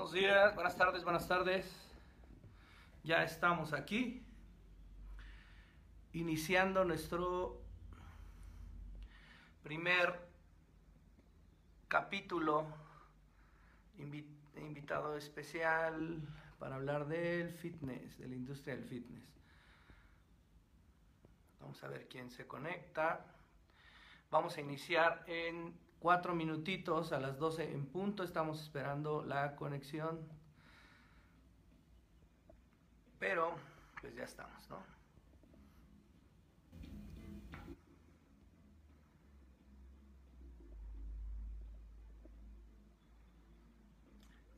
Buenos días, buenas tardes, buenas tardes. Ya estamos aquí, iniciando nuestro primer capítulo, invitado especial para hablar del fitness, de la industria del fitness. Vamos a ver quién se conecta. Vamos a iniciar en cuatro minutitos a las 12 en punto. Estamos esperando la conexión. Pero, pues ya estamos, ¿no?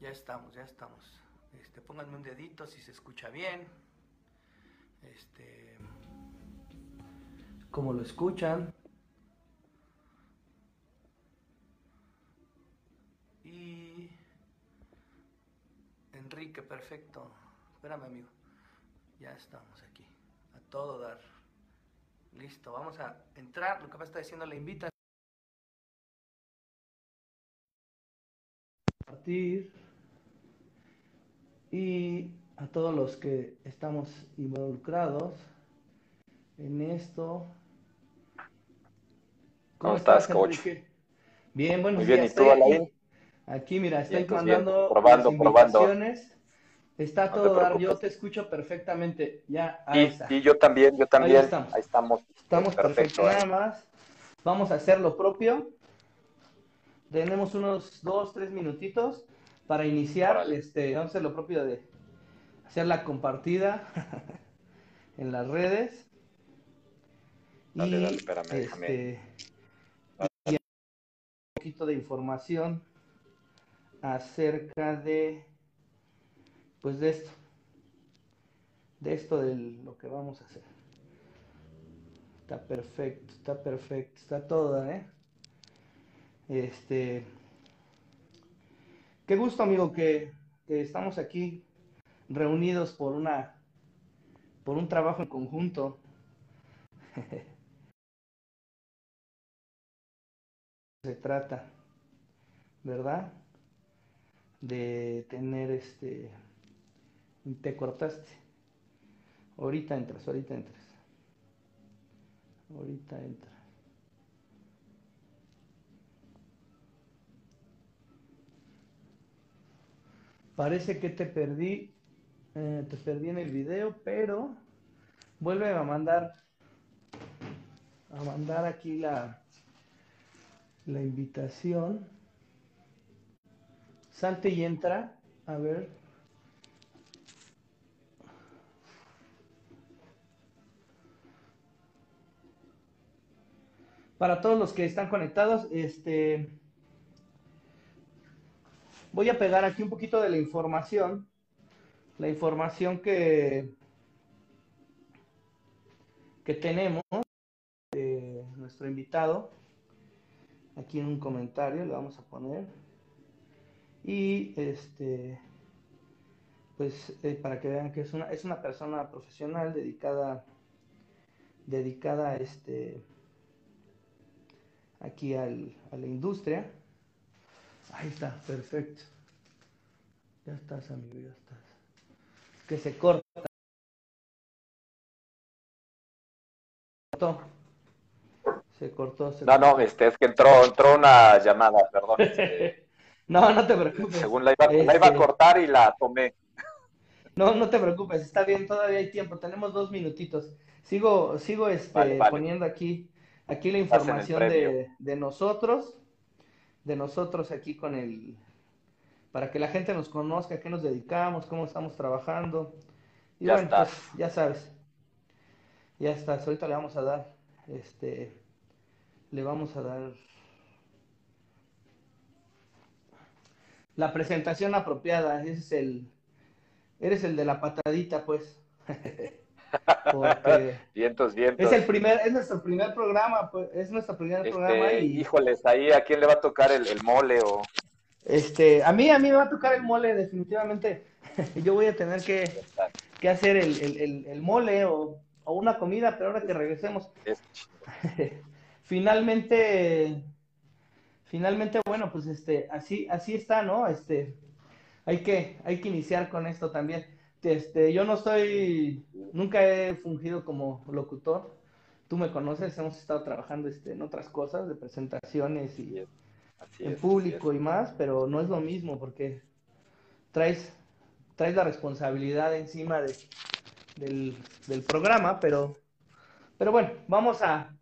Ya estamos, ya estamos. Este, pónganme un dedito si se escucha bien. Este, como lo escuchan. Enrique, perfecto. Espérame, amigo. Ya estamos aquí. A todo dar. Listo, vamos a entrar. Lo que está diciendo la invita. Partir. Y a todos los que estamos involucrados en esto. ¿Cómo, estás, coach? Bien, bueno, Muy bien, ¿y tú, Alain? Aquí, mira, estoy mandando probando, probando. Está todo dar, yo te escucho perfectamente. Ya, ahí y, está. y yo también, yo también. Ahí estamos. Ahí estamos. Estamos perfecto. Nada más. Vamos a hacer lo propio. Tenemos unos dos, tres minutitos para iniciar. Este, vamos a hacer lo propio de hacer la compartida en las redes. Dale, y, dale, espérame, este, y un poquito de información acerca de, pues de esto, de esto de lo que vamos a hacer. Está perfecto, está perfecto, está todo, ¿eh? Este, qué gusto, amigo, que, que estamos aquí reunidos por una, por un trabajo en conjunto. se trata, ¿verdad? De tener este te cortaste. Ahorita entras ahorita entras. Ahorita entras. Parece que te perdí eh, te perdí en el video pero vuelve a mandar a mandar aquí la la invitación Salte y entra. A ver. Para todos los que están conectados, este voy a pegar aquí un poquito de la información. La información que, que tenemos de nuestro invitado. Aquí en un comentario le vamos a poner. Y este, pues eh, para que vean que es una, es una persona profesional dedicada, dedicada este, aquí al, a la industria. Ahí está, perfecto. Ya estás, amigo, ya estás. Que se corta. Se cortó. Se no, no, este, es que entró, entró una llamada, perdón. Este, no, no te preocupes. Según la iba, la iba a este, cortar y la tomé. No, no te preocupes, está bien, todavía hay tiempo, tenemos dos minutitos. Sigo, sigo este, poniendo aquí, aquí la información de, de, nosotros, de nosotros aquí con el, para que la gente nos conozca, a qué nos dedicamos, cómo estamos trabajando. Y ya bueno, pues, ya sabes, ya está, ahorita le vamos a dar, este, le vamos a dar la presentación apropiada, ese es el, eres el de la patadita, pues. Porque vientos, vientos. Es el primer, es nuestro primer programa, pues, es nuestro primer este, programa y. Híjoles, ahí a quién le va a tocar el, el, mole o. Este, a mí, a mí me va a tocar el mole, definitivamente. Yo voy a tener que, que hacer el, el, el, mole o, o, una comida, pero ahora que regresemos. Finalmente, finalmente, bueno, pues este, así, así está, ¿no? Este, hay que, hay que iniciar con esto también. Este, yo no estoy, nunca he fungido como locutor. Tú me conoces, hemos estado trabajando este, en otras cosas, de presentaciones y en público y más, pero no es lo mismo porque traes, traes la responsabilidad encima de, del, del programa, pero, pero bueno, vamos a,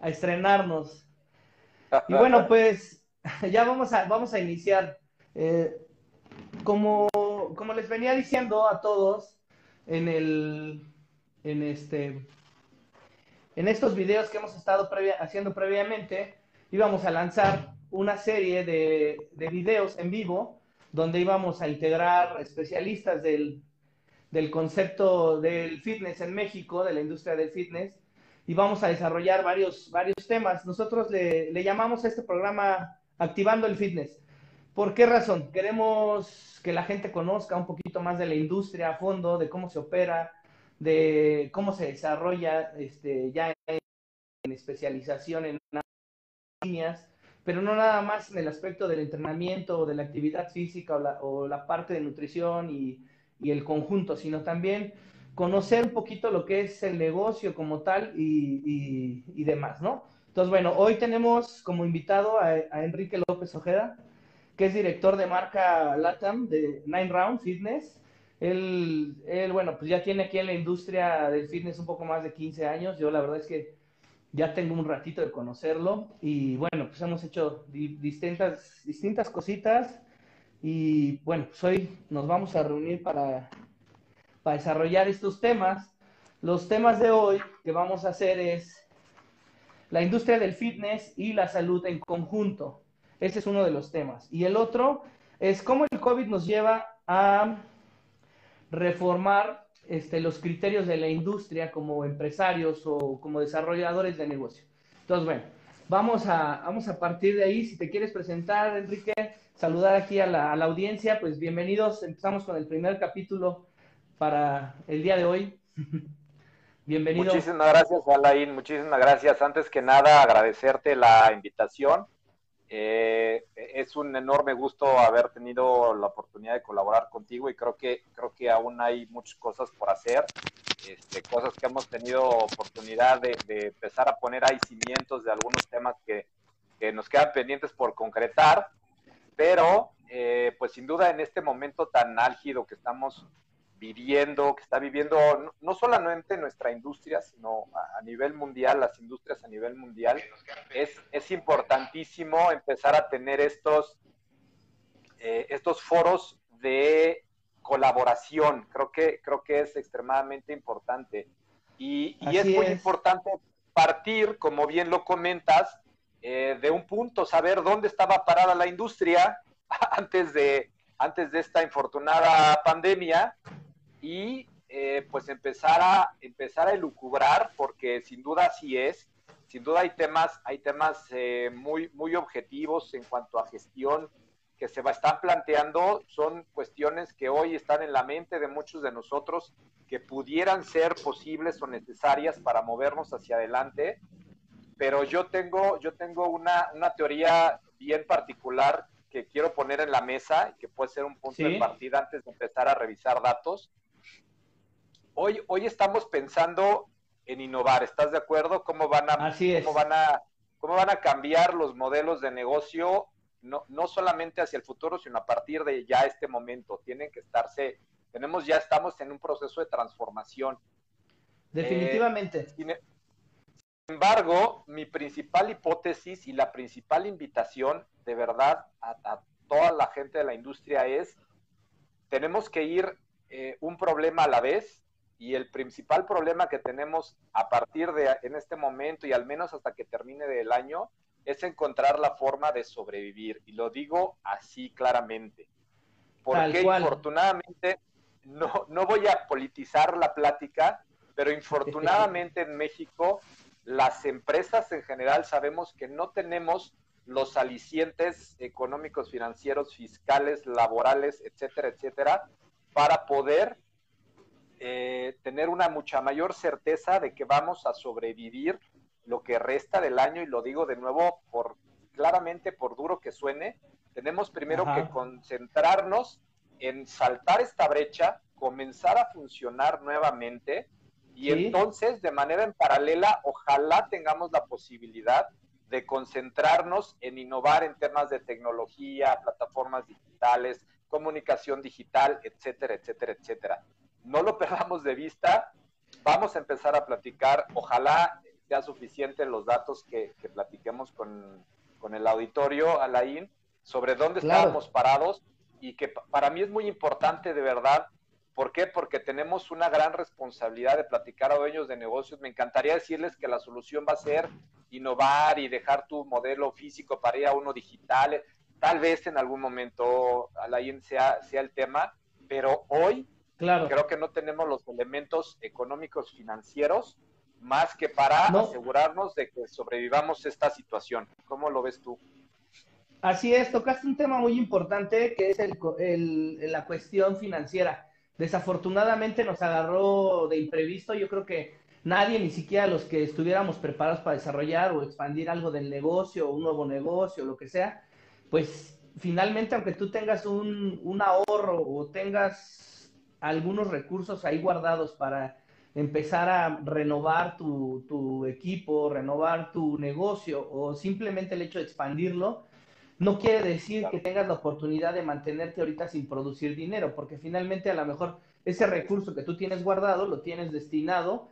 a estrenarnos. Y bueno, pues ya vamos a, vamos a iniciar. Eh, como, como les venía diciendo a todos en el en este en estos videos que hemos estado haciendo previamente, íbamos a lanzar una serie de, de, videos en vivo donde íbamos a integrar especialistas del, del concepto del fitness en México, de la industria del fitness, y vamos a desarrollar varios, varios temas. Nosotros le, le llamamos a este programa Activando el Fitness. ¿Por qué razón? Queremos que la gente conozca un poquito más de la industria a fondo, de cómo se opera, de cómo se desarrolla este, ya en especialización en líneas, pero no nada más en el aspecto del entrenamiento o de la actividad física o la, parte de nutrición y, el conjunto, sino también conocer un poquito lo que es el negocio como tal y, demás, ¿no? Entonces, bueno, hoy tenemos como invitado a Enrique López Ojeda que es director de marca LATAM de Nine Round Fitness. Él, bueno, pues ya tiene aquí en la industria del fitness un poco más de 15 años. Yo la verdad es que ya tengo un ratito de conocerlo y bueno, pues hemos hecho distintas, distintas cositas y bueno, pues hoy nos vamos a reunir para, para desarrollar estos temas. Los temas de hoy que vamos a hacer es la industria del fitness y la salud en conjunto. Ese es uno de los temas. Y el otro es cómo el COVID nos lleva a reformar este, los criterios de la industria como empresarios o como desarrolladores de negocio. Entonces, bueno, vamos a, vamos a partir de ahí. Si te quieres presentar, Enrique, saludar aquí a la, audiencia, pues bienvenidos. Empezamos con el primer capítulo para el día de hoy. Bienvenido. Muchísimas gracias, Alain. Muchísimas gracias. Antes que nada, agradecerte la invitación. Eh, es un enorme gusto haber tenido la oportunidad de colaborar contigo y creo que, creo que aún hay muchas cosas por hacer, este, cosas que hemos tenido oportunidad de, empezar a poner ahí cimientos de algunos temas que, que nos quedan pendientes por concretar, pero eh, pues sin duda en este momento tan álgido que estamos viviendo, que está viviendo no, solamente nuestra industria, sino a, nivel mundial, las industrias a nivel mundial, es, es importantísimo empezar a tener estos, eh, estos foros de colaboración. Creo que, creo que es extremadamente importante. Y, y es muy importante partir, como bien lo comentas, eh, de un punto, saber dónde estaba parada la industria antes de, antes de esta infortunada pandemia y eh, pues empezar a, empezar a elucubrar, porque sin duda así es, sin duda hay temas, hay temas eh, muy, muy objetivos en cuanto a gestión que se va, están planteando, son cuestiones que hoy están en la mente de muchos de nosotros que pudieran ser posibles o necesarias para movernos hacia adelante, pero yo tengo, yo tengo una, una teoría bien particular que quiero poner en la mesa y que puede ser un punto de partida antes de empezar a revisar datos hoy, hoy estamos pensando en innovar, ¿estás de acuerdo? ¿Cómo van a, Cómo van a, cómo van a cambiar los modelos de negocio, no, no solamente hacia el futuro, sino a partir de ya este momento? Tienen que estarse, tenemos, ya estamos en un proceso de transformación. Definitivamente. Eh, sin embargo, mi principal hipótesis y la principal invitación, de verdad, a, toda la gente de la industria es, tenemos que ir eh, un problema a la vez y el principal problema que tenemos a partir de en este momento y al menos hasta que termine el año es encontrar la forma de sobrevivir. Y lo digo así claramente. Porque infortunadamente, no, no voy a politizar la plática, pero infortunadamente en México las empresas en general sabemos que no tenemos los alicientes económicos, financieros, fiscales, laborales, etcétera, etcétera, para poder eh, tener una mucha mayor certeza de que vamos a sobrevivir lo que resta del año y lo digo de nuevo por claramente por duro que suene, tenemos primero que concentrarnos en saltar esta brecha, comenzar a funcionar nuevamente y entonces de manera en paralela, ojalá tengamos la posibilidad de concentrarnos en innovar en temas de tecnología, plataformas digitales, comunicación digital, etcétera, etcétera, etcétera. No lo perdamos de vista, vamos a empezar a platicar, ojalá sea suficiente los datos que, platiquemos con, el auditorio, Alain, sobre dónde estábamos parados y que para mí es muy importante de verdad. ¿Por qué? Porque tenemos una gran responsabilidad de platicar a dueños de negocios. Me encantaría decirles que la solución va a ser innovar y dejar tu modelo físico para ir a uno digital. Tal vez en algún momento, Alain, sea, sea el tema, pero hoy claro. creo que no tenemos los elementos económicos financieros más que para asegurarnos de que sobrevivamos esta situación. ¿Cómo lo ves tú? Así es, tocaste un tema muy importante que es el, la cuestión financiera. Desafortunadamente nos agarró de imprevisto. Yo creo que nadie, ni siquiera los que estuviéramos preparados para desarrollar o expandir algo del negocio, un nuevo negocio, lo que sea, pues finalmente, aunque tú tengas un, un ahorro o tengas algunos recursos ahí guardados para empezar a renovar tu, tu, equipo, renovar tu negocio o simplemente el hecho de expandirlo, no quiere decir que tengas la oportunidad de mantenerte ahorita sin producir dinero, porque finalmente a lo mejor ese recurso que tú tienes guardado lo tienes destinado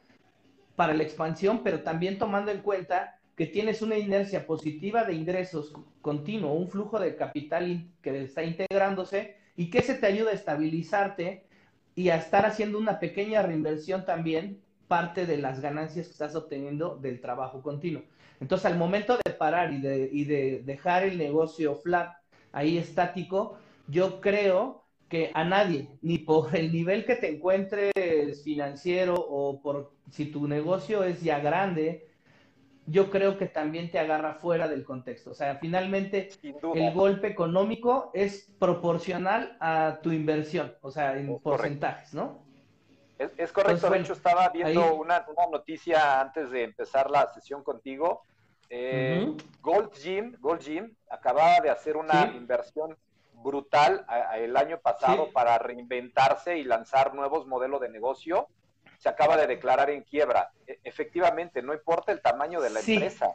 para la expansión, pero también tomando en cuenta que tienes una inercia positiva de ingresos continuo, un flujo de capital que está integrándose y que se te ayuda a estabilizarte y a estar haciendo una pequeña reinversión también parte de las ganancias que estás obteniendo del trabajo continuo. Entonces, al momento de parar y de, y de dejar el negocio flat ahí estático, yo creo que a nadie, ni por el nivel que te encuentres financiero o por si tu negocio es ya grande, yo creo que también te agarra fuera del contexto. O sea, finalmente el golpe económico es proporcional a tu inversión, o sea, en porcentajes, ¿no? Es, correcto, de hecho estaba viendo una, noticia antes de empezar la sesión contigo. Eh, Gold, Gym, Gold Gym acababa de hacer una inversión brutal el año pasado para reinventarse y lanzar nuevos modelos de negocio se acaba de declarar en quiebra. E, efectivamente, no importa el tamaño de la empresa,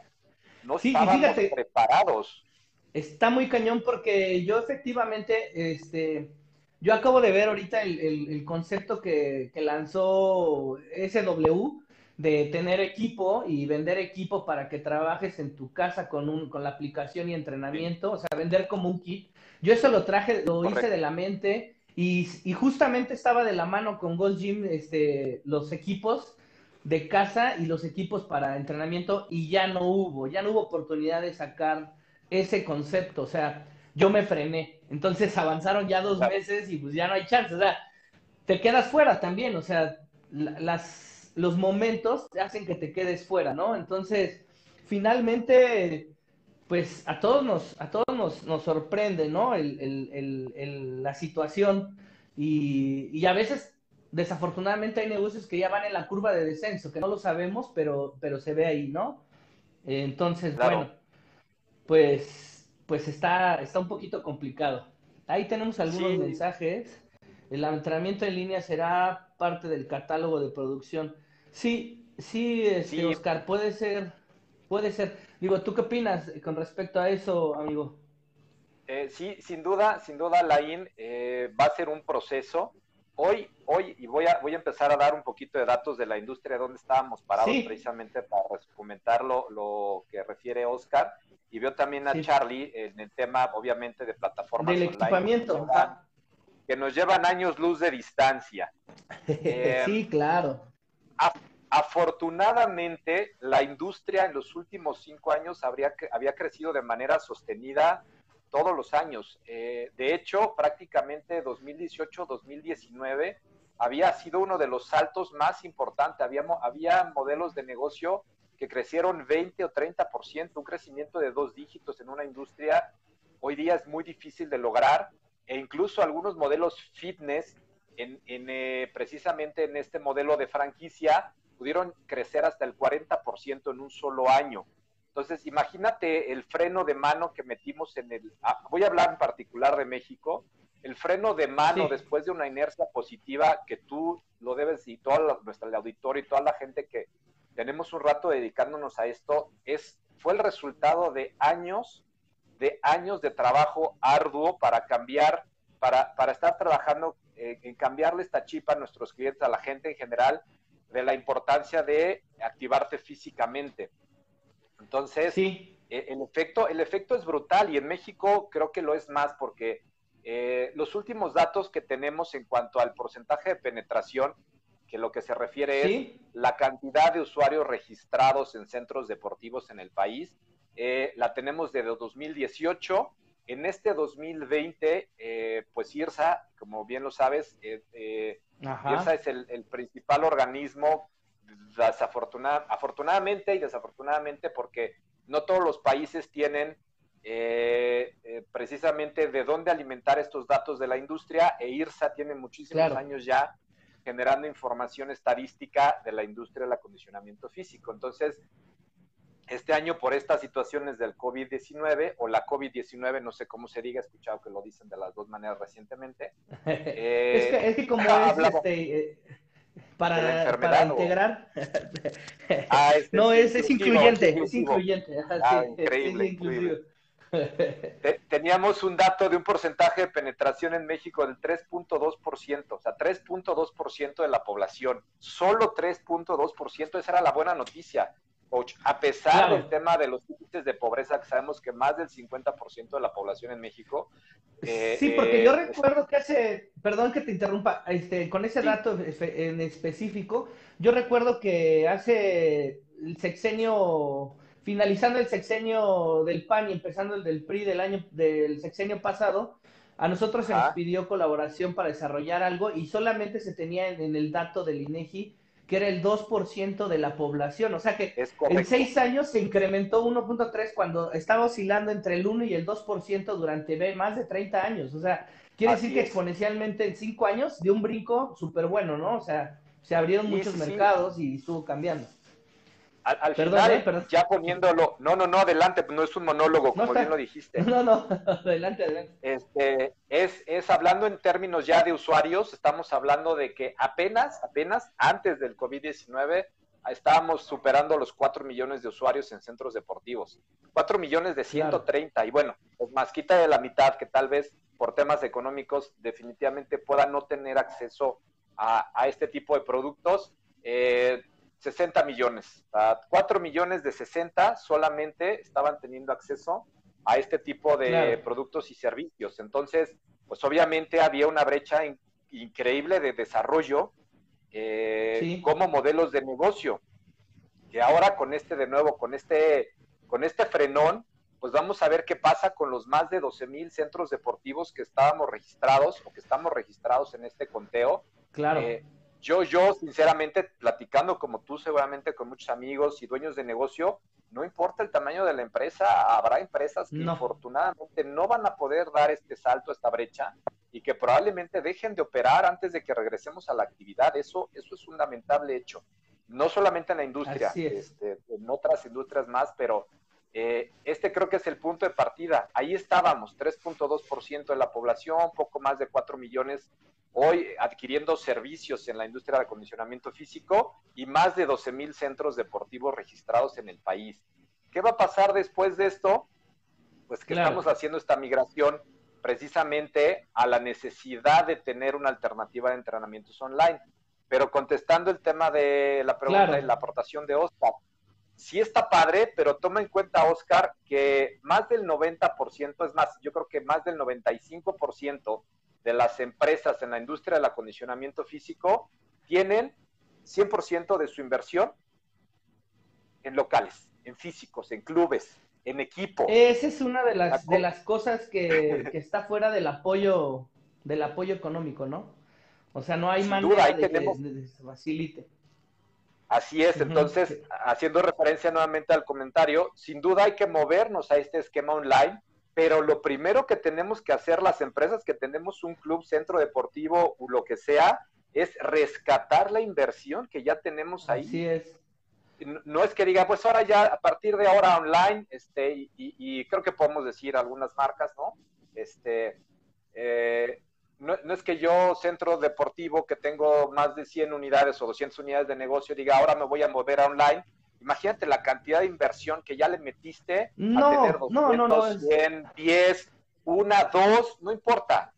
no estábamos preparados. Está muy cañón porque yo efectivamente, este, yo acabo de ver ahorita el, concepto que, lanzó SW de tener equipo y vender equipo para que trabajes en tu casa con, un, con la aplicación y entrenamiento, o sea, vender como un kit. Yo eso lo traje, lo hice de la mente y, justamente estaba de la mano con Gold Gym este, los equipos de casa y los equipos para entrenamiento y ya no hubo, ya no hubo oportunidad de sacar ese concepto, o sea, yo me frené, entonces avanzaron ya dos meses y pues ya no hay chance, o sea, te quedas fuera también, o sea, las, los momentos hacen que te quedes fuera, ¿no? Entonces, finalmente pues a todos nos, a todos nos, nos sorprende, ¿no? la situación y, a veces, desafortunadamente, hay negocios que ya van en la curva de descenso, que no lo sabemos, pero, pero se ve ahí, ¿no? Entonces, bueno, pues, pues está, está un poquito complicado. Ahí tenemos algunos mensajes. El entrenamiento en línea será parte del catálogo de producción. Sí, sí, este, Oscar, puede ser, puede ser. Digo, ¿tú qué opinas con respecto a eso, amigo? Eh, sí, sin duda, sin duda, Laín, eh, va a ser un proceso. Hoy, hoy, y voy a, voy a empezar a dar un poquito de datos de la industria, donde estábamos parados precisamente para comentar lo, que refiere Oscar. Y veo también a Charlie en el tema, obviamente, de plataformas Del equipamiento. Que nos, llevan, años luz de distancia. sí, claro. Afortunadamente, la industria en los últimos cinco años habría, había crecido de manera sostenida todos los años. Eh, de hecho, prácticamente 2018-2019 había sido uno de los saltos más importantes. Había, había modelos de negocio que crecieron 20 o 30%, un crecimiento de dos dígitos en una industria hoy día es muy difícil de lograr e incluso algunos modelos fitness en, eh, precisamente en este modelo de franquicia pudieron crecer hasta el 40% en un solo año. Entonces, imagínate el freno de mano que metimos en el... Ah, voy a hablar en particular de México. el freno de mano después de una inercia positiva que tú lo debes y todo nuestro auditorio y toda la gente que tenemos un rato dedicándonos a esto, es, fue el resultado de años, de años de trabajo arduo para cambiar, para, para estar trabajando eh, en cambiarle esta chipa a nuestros clientes, a la gente en general, de la importancia de activarte físicamente. Entonces, sí. Eh, el, efecto, el efecto es brutal y en México creo que lo es más porque eh, los últimos datos que tenemos en cuanto al porcentaje de penetración, que lo que se refiere es la cantidad de usuarios registrados en centros deportivos en el país, eh, la tenemos desde 2018. En este 2020, pues IRSA, como bien lo sabes, IRSA es el, el principal organismo afortunadamente y desafortunadamente porque no todos los países tienen eh, eh, precisamente de dónde alimentar estos datos de la industria e IRSA tiene muchísimos años ya generando información estadística de la industria del acondicionamiento físico. Entonces, este año por estas situaciones del COVID-19 o la COVID-19, no sé cómo se diga, he escuchado que lo dicen de las dos maneras recientemente. es, que, como es este, para, para integrar. Ah, no, es, es, incluyente, es incluyente. Ah, increíble, Teníamos un dato de un porcentaje de penetración en México del 3.2%, o sea, 3.2% de la población, solo 3.2%, esa era la buena noticia a pesar del tema de los índices de pobreza, que sabemos que más del 50% de la población en México. Eh, sí, porque yo eh, recuerdo que hace, perdón que te interrumpa, este, con ese dato en específico, yo recuerdo que hace el sexenio, finalizando el sexenio del PAN y empezando el del PRI del año, del sexenio pasado, a nosotros se nos pidió colaboración para desarrollar algo y solamente se tenía en el dato del INEGI que era el 2% de la población. O sea que en seis años se incrementó 1.3 cuando estaba oscilando entre el 1 y el 2% durante más de 30 años. O sea, quiere decir que exponencialmente en cinco años de un brinco súper bueno, ¿no? O sea, se abrieron muchos mercados y estuvo cambiando. Al, final, ¿eh? ya poniéndolo, no, no, no, adelante, no es un monólogo, como bien lo dijiste. No, no, adelante, adelante. Este, es, es hablando en términos ya de usuarios, estamos hablando de que apenas, apenas antes del COVID-19 estábamos superando los 4 millones de usuarios en centros deportivos. 4 millones de 130, y bueno, pues más quita de la mitad que tal vez por temas económicos definitivamente puedan no tener acceso a, a este tipo de productos. Eh, 60 millones. 4 millones de 60 solamente estaban teniendo acceso a este tipo de productos y servicios. Entonces, pues obviamente había una brecha increíble de desarrollo eh, como modelos de negocio. Y ahora con este de nuevo, con este, con este frenón, pues vamos a ver qué pasa con los más de 12 mil centros deportivos que estábamos registrados o que estamos registrados en este conteo. Claro. Eh, yo, yo, sinceramente, platicando como tú, seguramente con muchos amigos y dueños de negocio, no importa el tamaño de la empresa, habrá empresas que infortunadamente no van a poder dar este salto, esta brecha, y que probablemente dejen de operar antes de que regresemos a la actividad. Eso, eso es un lamentable hecho. No solamente en la industria, este, en otras industrias más, pero eh, este creo que es el punto de partida. Ahí estábamos, 3.2% de la población, poco más de 4 millones hoy adquiriendo servicios en la industria de acondicionamiento físico y más de 12 mil centros deportivos registrados en el país. ¿Qué va a pasar después de esto? Pues que estamos haciendo esta migración precisamente a la necesidad de tener una alternativa de entrenamientos online. Pero contestando el tema de la pregunta de la aportación de Oscar, sí está padre, pero toma en cuenta, Oscar, que más del 90%, es más, yo creo que más del 95% de las empresas en la industria del acondicionamiento físico tienen 100% de su inversión en locales, en físicos, en clubes, en equipo. Esa es una de las, de las cosas que, está fuera del apoyo, del apoyo económico, ¿no? O sea, no hay manera de, que, se facilite. Así es, entonces, haciendo referencia nuevamente al comentario, sin duda hay que movernos a este esquema online pero lo primero que tenemos que hacer las empresas que tenemos un club, centro deportivo o lo que sea, es rescatar la inversión que ya tenemos ahí. Así es. No es que diga, pues ahora ya, a partir de ahora online, este, y, creo que podemos decir algunas marcas, ¿no? Este, eh, no, es que yo, centro deportivo, que tengo más de 100 unidades o 200 unidades de negocio, diga, ahora me voy a mover a online. Imagínate la cantidad de inversión que ya le metiste no, a tener 200, no, no, 100, 10, una, dos, no importa.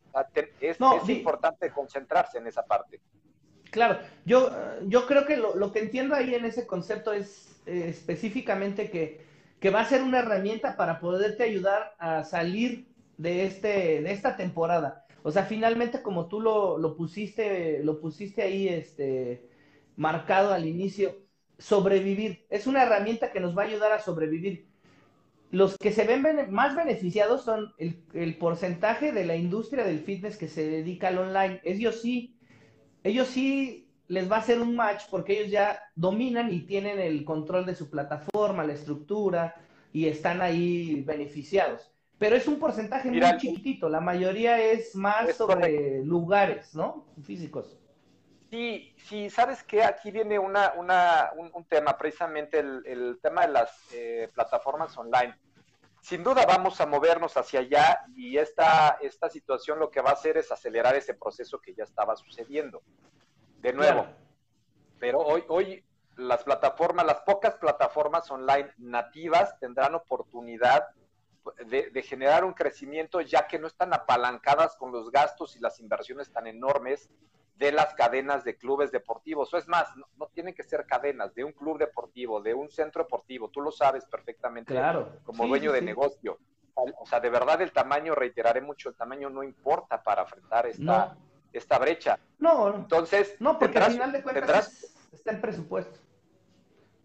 Es, es importante concentrarse en esa parte. Claro, yo, yo creo que lo, lo que entiendo ahí en ese concepto es eh, específicamente que, que va a ser una herramienta para poderte ayudar a salir de, este, de esta temporada. O sea, finalmente como tú lo, lo pusiste, lo pusiste ahí este, marcado al inicio, sobrevivir. Es una herramienta que nos va a ayudar a sobrevivir. Los que se ven más beneficiados son el, el, porcentaje de la industria del fitness que se dedica al online. Ellos sí, ellos sí les va a hacer un match porque ellos ya dominan y tienen el control de su plataforma, la estructura y están ahí beneficiados pero es un porcentaje muy chiquitito, la mayoría es más sobre lugares, ¿no? Físicos. Sí, sí, sabes que aquí viene una, una, un, tema, precisamente el, tema de las eh, plataformas online. Sin duda vamos a movernos hacia allá y esta, esta situación lo que va a hacer es acelerar ese proceso que ya estaba sucediendo. De nuevo, pero hoy, hoy las plataformas, las pocas plataformas online nativas tendrán oportunidad de, generar un crecimiento ya que no están apalancadas con los gastos y las inversiones tan enormes de las cadenas de clubes deportivos. O es más, no, tienen que ser cadenas de un club deportivo, de un centro deportivo. Tú lo sabes perfectamente claro. como dueño de negocio. O sea, de verdad el tamaño, reiteraré mucho, el tamaño no importa para enfrentar esta, esta brecha. No, entonces, no, porque al final de cuentas está en presupuesto.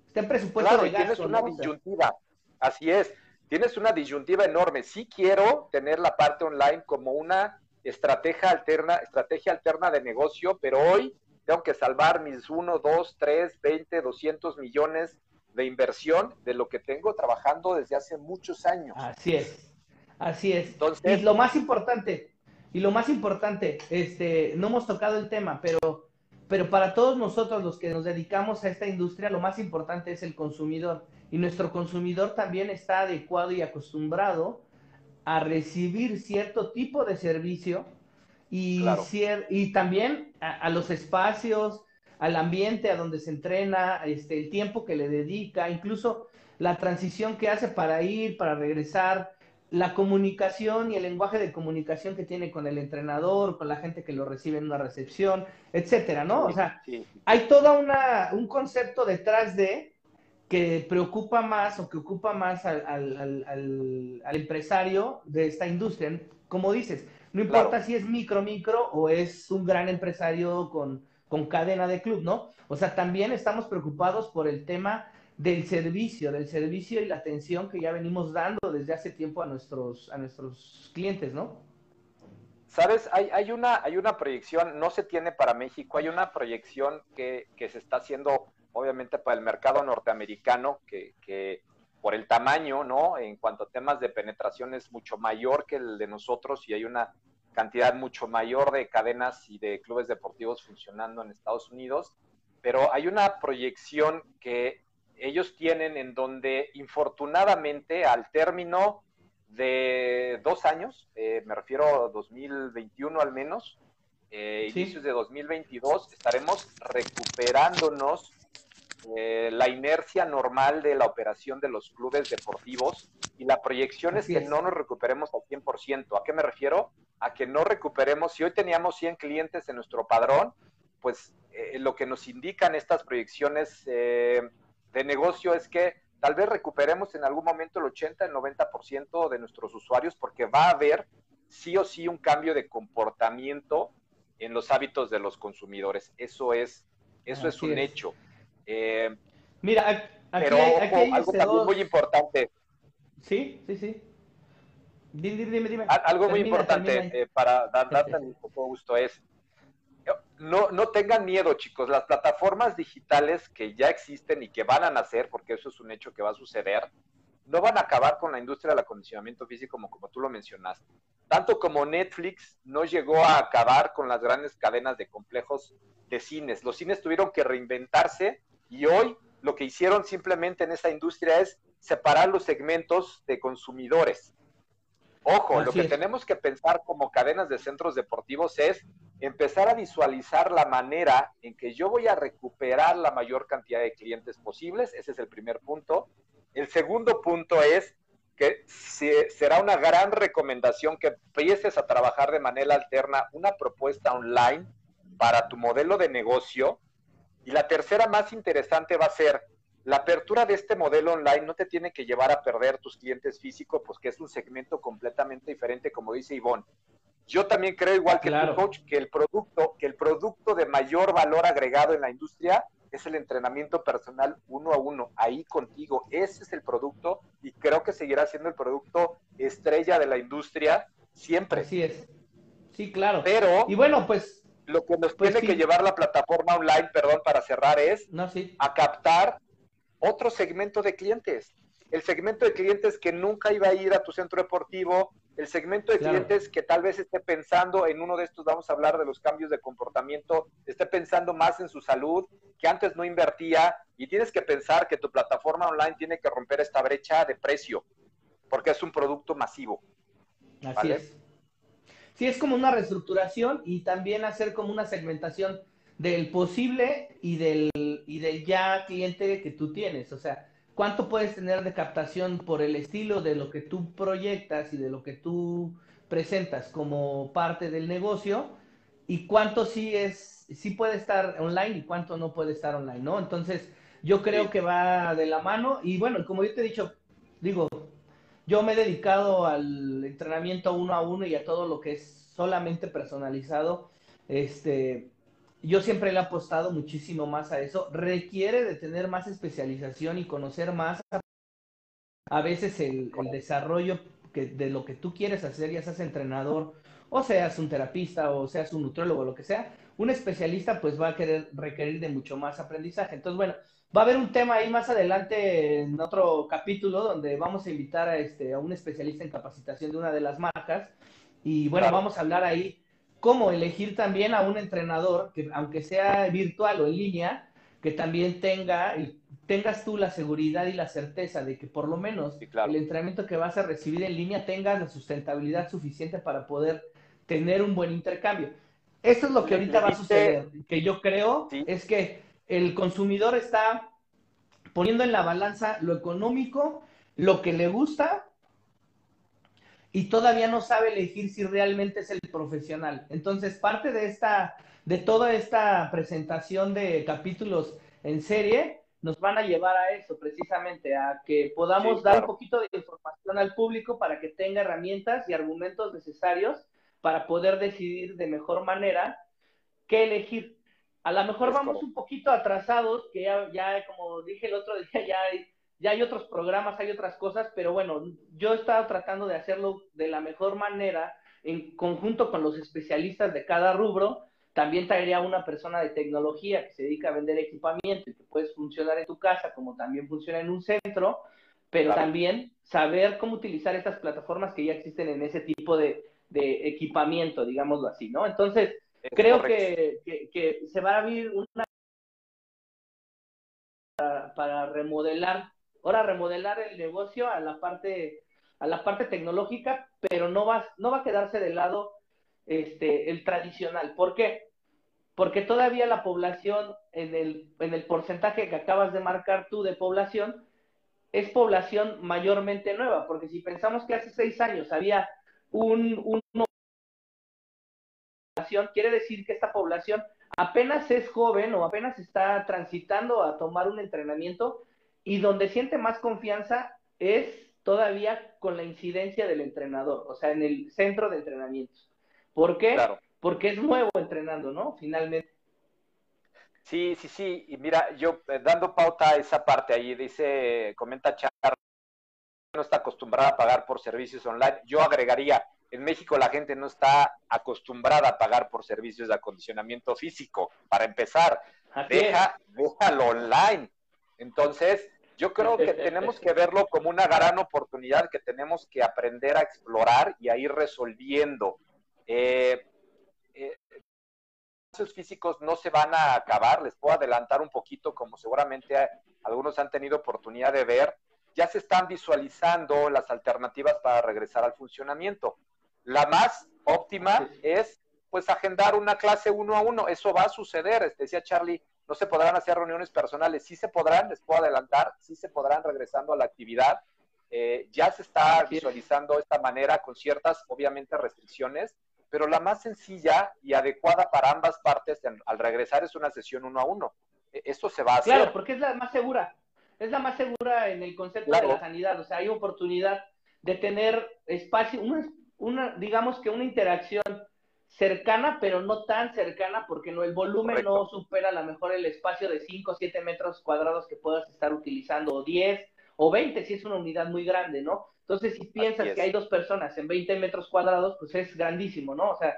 Está en presupuesto de gasto, tienes una disyuntiva. Así es tienes una disyuntiva enorme. Sí quiero tener la parte online como una estrategia alterna, estrategia alterna de negocio, pero hoy tengo que salvar mis 1, 2, 3, 20, 200 millones de inversión de lo que tengo trabajando desde hace muchos años. Así es, así es. Entonces, y lo más importante, y lo más importante, este, no hemos tocado el tema, pero, pero para todos nosotros los que nos dedicamos a esta industria, lo más importante es el consumidor y nuestro consumidor también está adecuado y acostumbrado a recibir cierto tipo de servicio y, y también a, los espacios, al ambiente a donde se entrena, este, el tiempo que le dedica, incluso la transición que hace para ir, para regresar, la comunicación y el lenguaje de comunicación que tiene con el entrenador, con la gente que lo recibe en una recepción, etcétera, ¿no? O sea, hay todo una, un concepto detrás de que preocupa más o que ocupa más al, empresario de esta industria. Como dices, no importa si es micro, micro o es un gran empresario con, con cadena de club, ¿no? O sea, también estamos preocupados por el tema del servicio, del servicio y la atención que ya venimos dando desde hace tiempo a nuestros, a nuestros clientes, ¿no? Sabes, hay, hay, una, hay una proyección, no se tiene para México, hay una proyección que, que se está haciendo obviamente para el mercado norteamericano, que, por el tamaño, ¿no? En cuanto a temas de penetración es mucho mayor que el de nosotros y hay una cantidad mucho mayor de cadenas y de clubes deportivos funcionando en Estados Unidos, pero hay una proyección que ellos tienen en donde infortunadamente al término de dos años, eh, me refiero a 2021 al menos, eh, inicios de 2022, estaremos recuperándonos eh, la inercia normal de la operación de los clubes deportivos y la proyección es que no nos recuperemos al 100%. ¿A qué me refiero? A que no recuperemos, si hoy teníamos 100 clientes en nuestro padrón, pues eh, lo que nos indican estas proyecciones eh, de negocio es que tal vez recuperemos en algún momento el 80, el 90% de nuestros usuarios porque va a haber sí o sí un cambio de comportamiento en los hábitos de los consumidores. Eso es, eso es un hecho. Eh, Mira, aquí, pero hay, algo también muy importante. Sí, sí, sí. Dime, dime, dime. Algo muy importante eh, para dar, un poco gusto es, no, no tengan miedo, chicos. Las plataformas digitales que ya existen y que van a nacer, porque eso es un hecho que va a suceder, no van a acabar con la industria del acondicionamiento físico como, como tú lo mencionaste. Tanto como Netflix no llegó a acabar con las grandes cadenas de complejos de cines. Los cines tuvieron que reinventarse y hoy lo que hicieron simplemente en esta industria es separar los segmentos de consumidores. Ojo, lo que tenemos que pensar como cadenas de centros deportivos es empezar a visualizar la manera en que yo voy a recuperar la mayor cantidad de clientes posibles. Ese es el primer punto. El segundo punto es que será una gran recomendación que empieces a trabajar de manera alterna una propuesta online para tu modelo de negocio. Y la tercera más interesante va a ser la apertura de este modelo online no te tiene que llevar a perder tus clientes físicos, pues que es un segmento completamente diferente, como dice Ivonne. Yo también creo, igual que el coach, que el producto, que el producto de mayor valor agregado en la industria es el entrenamiento personal uno a uno, ahí contigo. Ese es el producto y creo que seguirá siendo el producto estrella de la industria siempre. Así es. Sí, claro. Pero. Y bueno, pues. Lo que nos pues tiene que llevar la plataforma online, perdón, para cerrar, es no, sí. a captar otro segmento de clientes. El segmento de clientes que nunca iba a ir a tu centro deportivo, el segmento de clientes que tal vez esté pensando en uno de estos, vamos a hablar de los cambios de comportamiento, esté pensando más en su salud, que antes no invertía, y tienes que pensar que tu plataforma online tiene que romper esta brecha de precio, porque es un producto masivo. Así es. Sí, es como una reestructuración y también hacer como una segmentación del posible y del, y del ya cliente que tú tienes. O sea, ¿cuánto puedes tener de captación por el estilo de lo que tú proyectas y de lo que tú presentas como parte del negocio? Y cuánto sí es, sí puede estar online y cuánto no puede estar online, ¿no? Entonces, yo creo que va de la mano. Y bueno, como yo te he dicho, digo, yo me he dedicado al entrenamiento uno a uno y a todo lo que es solamente personalizado. Este, yo siempre le he apostado muchísimo más a eso. Requiere de tener más especialización y conocer más a veces el, desarrollo que, de lo que tú quieres hacer, ya seas entrenador o seas un terapista o seas un nutrólogo, lo que sea. Un especialista pues va a querer requerir de mucho más aprendizaje. Entonces, bueno, va a haber un tema ahí más adelante en otro capítulo donde vamos a invitar a, este, a un especialista en capacitación de una de las marcas. Y bueno, vamos a hablar ahí cómo elegir también a un entrenador que aunque sea virtual o en línea, que también tenga tengas tú la seguridad y la certeza de que por lo menos el entrenamiento que vas a recibir en línea tenga la sustentabilidad suficiente para poder tener un buen intercambio. Esto es lo que ahorita va a suceder, que yo creo es que el consumidor está poniendo en la balanza lo económico, lo que le gusta y todavía no sabe elegir si realmente es el profesional. Entonces, parte de esta, de toda esta presentación de capítulos en serie, nos van a llevar a eso, precisamente, a que podamos dar un poquito de información al público para que tenga herramientas y argumentos necesarios para poder decidir de mejor manera qué elegir. A lo mejor vamos un poquito atrasados, que ya, ya, como dije el otro día, ya hay ya hay otros programas, hay otras cosas, pero bueno, yo he estado tratando de hacerlo de la mejor manera en conjunto con los especialistas de cada rubro. También traería una persona de tecnología que se dedica a vender equipamiento y que puedes funcionar en tu casa como también funciona en un centro, pero también saber cómo utilizar estas plataformas que ya existen en ese tipo de, equipamiento, digámoslo así, ¿no? Entonces, creo que, se va a abrir una para remodelar ahora remodelar el negocio a la parte, a la parte tecnológica, pero no va, no va a quedarse de lado este, el tradicional. ¿Por qué? Porque todavía la población, en el, en el porcentaje que acabas de marcar tú de población, es población mayormente nueva, porque si pensamos que hace seis años había un, un quiere decir que esta población apenas es joven o apenas está transitando a tomar un entrenamiento y donde siente más confianza es todavía con la incidencia del entrenador, o sea, en el centro de entrenamientos. ¿Por qué? Porque es nuevo entrenando, ¿no? Finalmente. Sí, sí, sí. Y mira, yo eh, dando pauta a esa parte ahí, dice, comenta Char, no está acostumbrada a pagar por servicios online. Yo agregaría, en México la gente no está acostumbrada a pagar por servicios de acondicionamiento físico. Para empezar, deja, déjalo online. Entonces, yo creo que tenemos que verlo como una gran oportunidad que tenemos que aprender a explorar y a ir resolviendo. Eh, eh, los físicos no se van a acabar, les puedo adelantar un poquito, como seguramente algunos han tenido oportunidad de ver. ya se están visualizando las alternativas para regresar al funcionamiento. La más óptima es pues agendar una clase uno a uno. Eso va a suceder, este, decía Charlie, no se podrán hacer reuniones personales, sí se podrán, les puedo adelantar, sí se podrán regresando a la actividad. Eh, ya se está visualizando esta manera con ciertas, obviamente, restricciones, pero la más sencilla y adecuada para ambas partes al regresar es una sesión uno a uno. E, esto se va a hacer. Claro, porque es la más segura. Es la más segura en el concepto de la sanidad. O sea, hay oportunidad de tener espacio, una, una, digamos que una interacción cercana, pero no tan cercana, porque no, el volumen no supera a lo mejor el espacio de 5 o 7 metros cuadrados que puedas estar utilizando, o 10 o 20 si es una unidad muy grande, ¿no? Entonces, si piensas que hay dos personas en 20 metros cuadrados, pues es grandísimo, ¿no? O sea,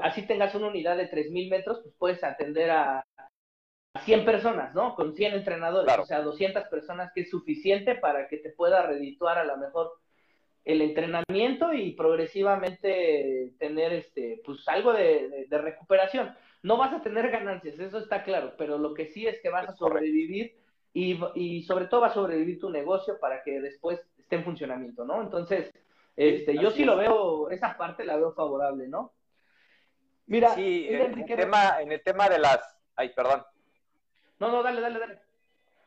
así tengas una unidad de 3.000 metros, pues puedes atender a, 100 personas, ¿no? Con 100 entrenadores, o sea, 200 personas que es suficiente para que te pueda redituar a lo mejor el entrenamiento y progresivamente tener este pues algo de, recuperación. No vas a tener ganancias, eso está claro, pero lo que sí es que vas a sobrevivir y, y, sobre todo va a sobrevivir tu negocio para que después esté en funcionamiento, ¿no? Entonces, este, yo sí lo veo, esa parte la veo favorable, ¿no? Mira, sí, en, el tema, en el tema de las, ay, perdón. No, no, dale, dale, dale.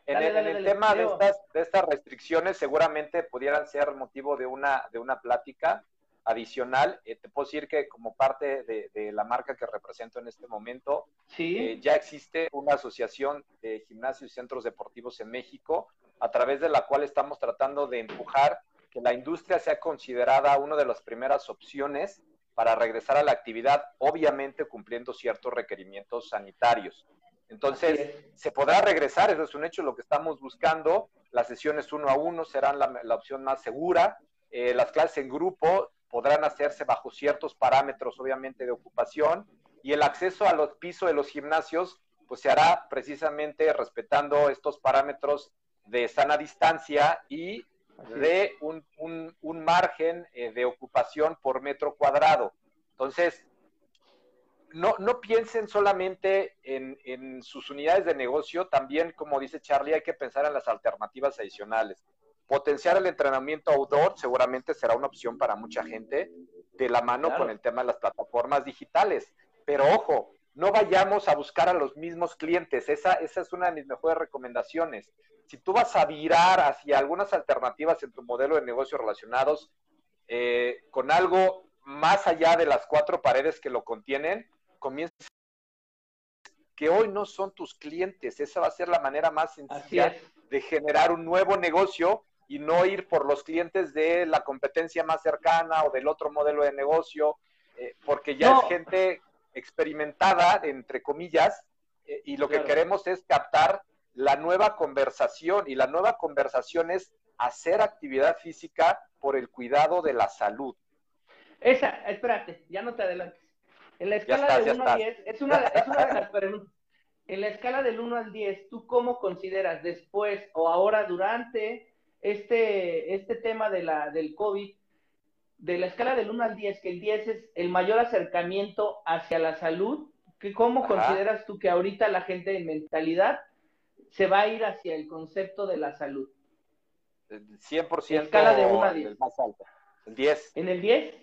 En, el, tema de estas, de estas restricciones, seguramente pudieran ser motivo de una, de una plática adicional. Eh, te puedo decir que como parte de, la marca que represento en este momento, eh, ya existe una asociación de gimnasios y centros deportivos en México, a través de la cual estamos tratando de empujar que la industria sea considerada una de las primeras opciones para regresar a la actividad, obviamente cumpliendo ciertos requerimientos sanitarios. Entonces, se podrá regresar, eso es un hecho, lo que estamos buscando. Las sesiones uno a uno serán la, opción más segura. Eh, las clases en grupo podrán hacerse bajo ciertos parámetros, obviamente, de ocupación. Y el acceso a los pisos de los gimnasios, pues se hará precisamente respetando estos parámetros de sana distancia y de un, un, margen eh, de ocupación por metro cuadrado. Entonces, no, no piensen solamente en, sus unidades de negocio, también, como dice Charlie, hay que pensar en las alternativas adicionales. Potenciar el entrenamiento outdoor seguramente será una opción para mucha gente de la mano con el tema de las plataformas digitales. Pero ojo, no vayamos a buscar a los mismos clientes. Esa, esa es una de mis mejores recomendaciones. Si tú vas a virar hacia algunas alternativas en tu modelo de negocio relacionados eh, con algo más allá de las cuatro paredes que lo contienen, comienza que hoy no son tus clientes. Esa va a ser la manera más sencilla de generar un nuevo negocio y no ir por los clientes de la competencia más cercana o del otro modelo de negocio, eh, porque ya es gente experimentada, entre comillas, eh, y lo que queremos es captar la nueva conversación, y la nueva conversación es hacer actividad física por el cuidado de la salud. Esa, espérate, ya no te adelantes. En la escala del 1 al 10, es una, es una de las preguntas. En la escala del 1 al 10, ¿tú cómo consideras después o ahora durante este, este tema de la, del COVID, de la escala del 1 al 10, que el 10 es el mayor acercamiento hacia la salud, ¿cómo consideras tú que ahorita la gente en mentalidad se va a ir hacia el concepto de la salud? 100% escala de 1 a 10. más alto. El 10. ¿En el 10?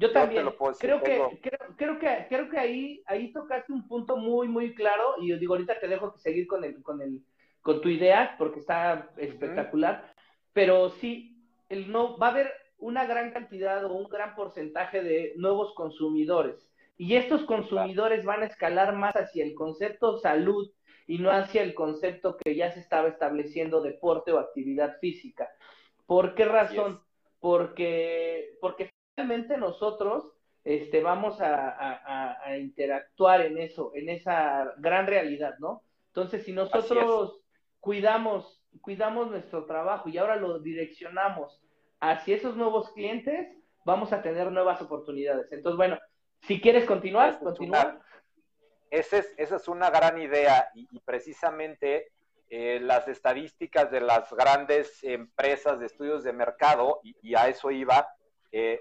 Yo también creo que, creo, que creo que ahí, ahí tocaste un punto muy, muy claro, y yo digo, ahorita te dejo seguir con el, con el, con tu idea, porque está espectacular, pero sí, el no, va a haber una gran cantidad o un gran porcentaje de nuevos consumidores. Y estos consumidores van a escalar más hacia el concepto salud y no hacia el concepto que ya se estaba estableciendo deporte o actividad física. ¿Por qué razón? Porque, porque nosotros este, vamos a, interactuar en eso, en esa gran realidad, ¿no? Entonces, si nosotros cuidamos, cuidamos nuestro trabajo y ahora lo direccionamos hacia esos nuevos clientes, vamos a tener nuevas oportunidades. Entonces, bueno, si quieres continuar, continuar. Esa es, esa es una gran idea y, precisamente eh, las estadísticas de las grandes empresas de estudios de mercado, y, y a eso iba, eh,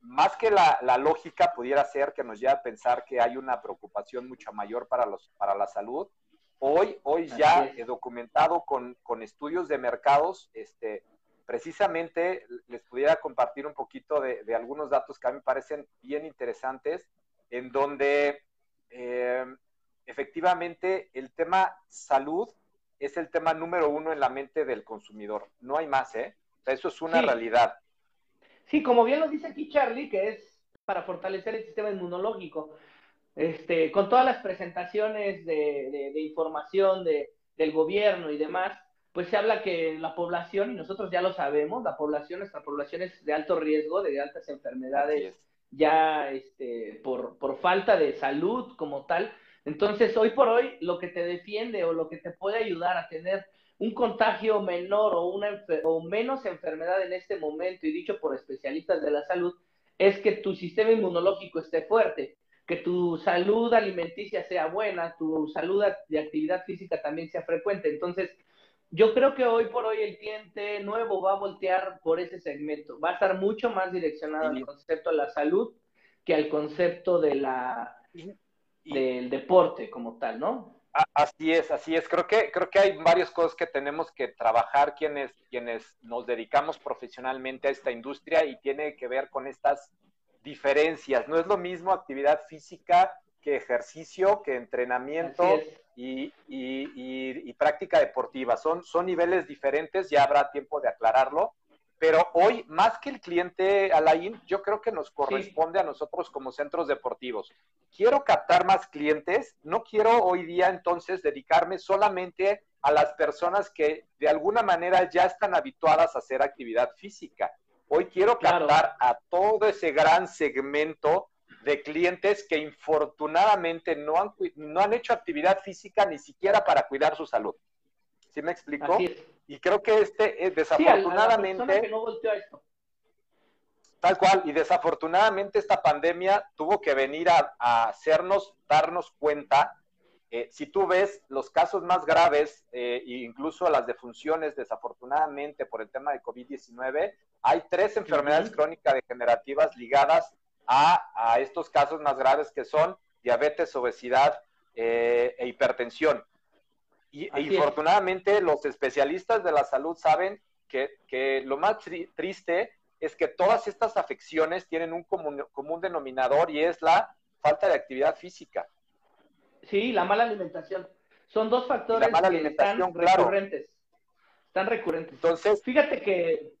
más que la, lógica pudiera ser que nos lleve a pensar que hay una preocupación mucho mayor para, los, para la salud. Hoy, hoy ya he documentado con, estudios de mercados, este, precisamente les pudiera compartir un poquito de, algunos datos que a mí me parecen bien interesantes, en donde eh, efectivamente el tema salud es el tema número uno en la mente del consumidor. No hay más, ¿eh? O sea, eso es una realidad. Sí, como bien lo dice aquí Charlie, que es para fortalecer el sistema inmunológico. Este, con todas las presentaciones de, información del gobierno y demás, pues se habla que la población, y nosotros ya lo sabemos, la población, nuestra población es de alto riesgo, de altas enfermedades, ya este, por, por falta de salud como tal. Entonces, hoy por hoy, lo que te defiende o lo que te puede ayudar a tener un contagio menor o, una o menos enfermedad en este momento, y dicho por especialistas de la salud, es que tu sistema inmunológico esté fuerte que tu salud alimenticia sea buena, tu salud de actividad física también sea frecuente. Entonces, yo creo que hoy por hoy el cliente nuevo va a voltear por ese segmento, va a estar mucho más direccionado al concepto de la salud que al concepto de la del deporte como tal, ¿no? Así es, así es. Creo que, creo que hay varias cosas que tenemos que trabajar quienes, quienes nos dedicamos profesionalmente a esta industria y tiene que ver con estas diferencias. No es lo mismo actividad física que ejercicio, que entrenamiento y, práctica deportiva. Son, son niveles diferentes, ya habrá tiempo de aclararlo. Pero hoy, más que el cliente, Alain, yo creo que nos corresponde a nosotros como centros deportivos. Quiero captar más clientes, no quiero hoy día entonces dedicarme solamente a las personas que de alguna manera ya están habituadas a hacer actividad física. Hoy quiero captar a todo ese gran segmento de clientes que infortunadamente no han, no han hecho actividad física ni siquiera para cuidar su salud. ¿Sí me explico? Y creo que este, es desafortunadamente... Tal cual, y desafortunadamente esta pandemia tuvo que venir a, a hacernos darnos cuenta eh, si tú ves los casos más graves, eh, e incluso las defunciones, desafortunadamente por el tema de COVID-19, hay tres enfermedades crónicas degenerativas ligadas a, estos casos más graves que son diabetes, obesidad eh, e hipertensión. Y e infortunadamente los especialistas de la salud saben que, lo más triste es que todas estas afecciones tienen un común denominador y es la falta de actividad física. Sí, la mala alimentación. Son dos factores que están recurrentes. Están recurrentes. Entonces, fíjate que,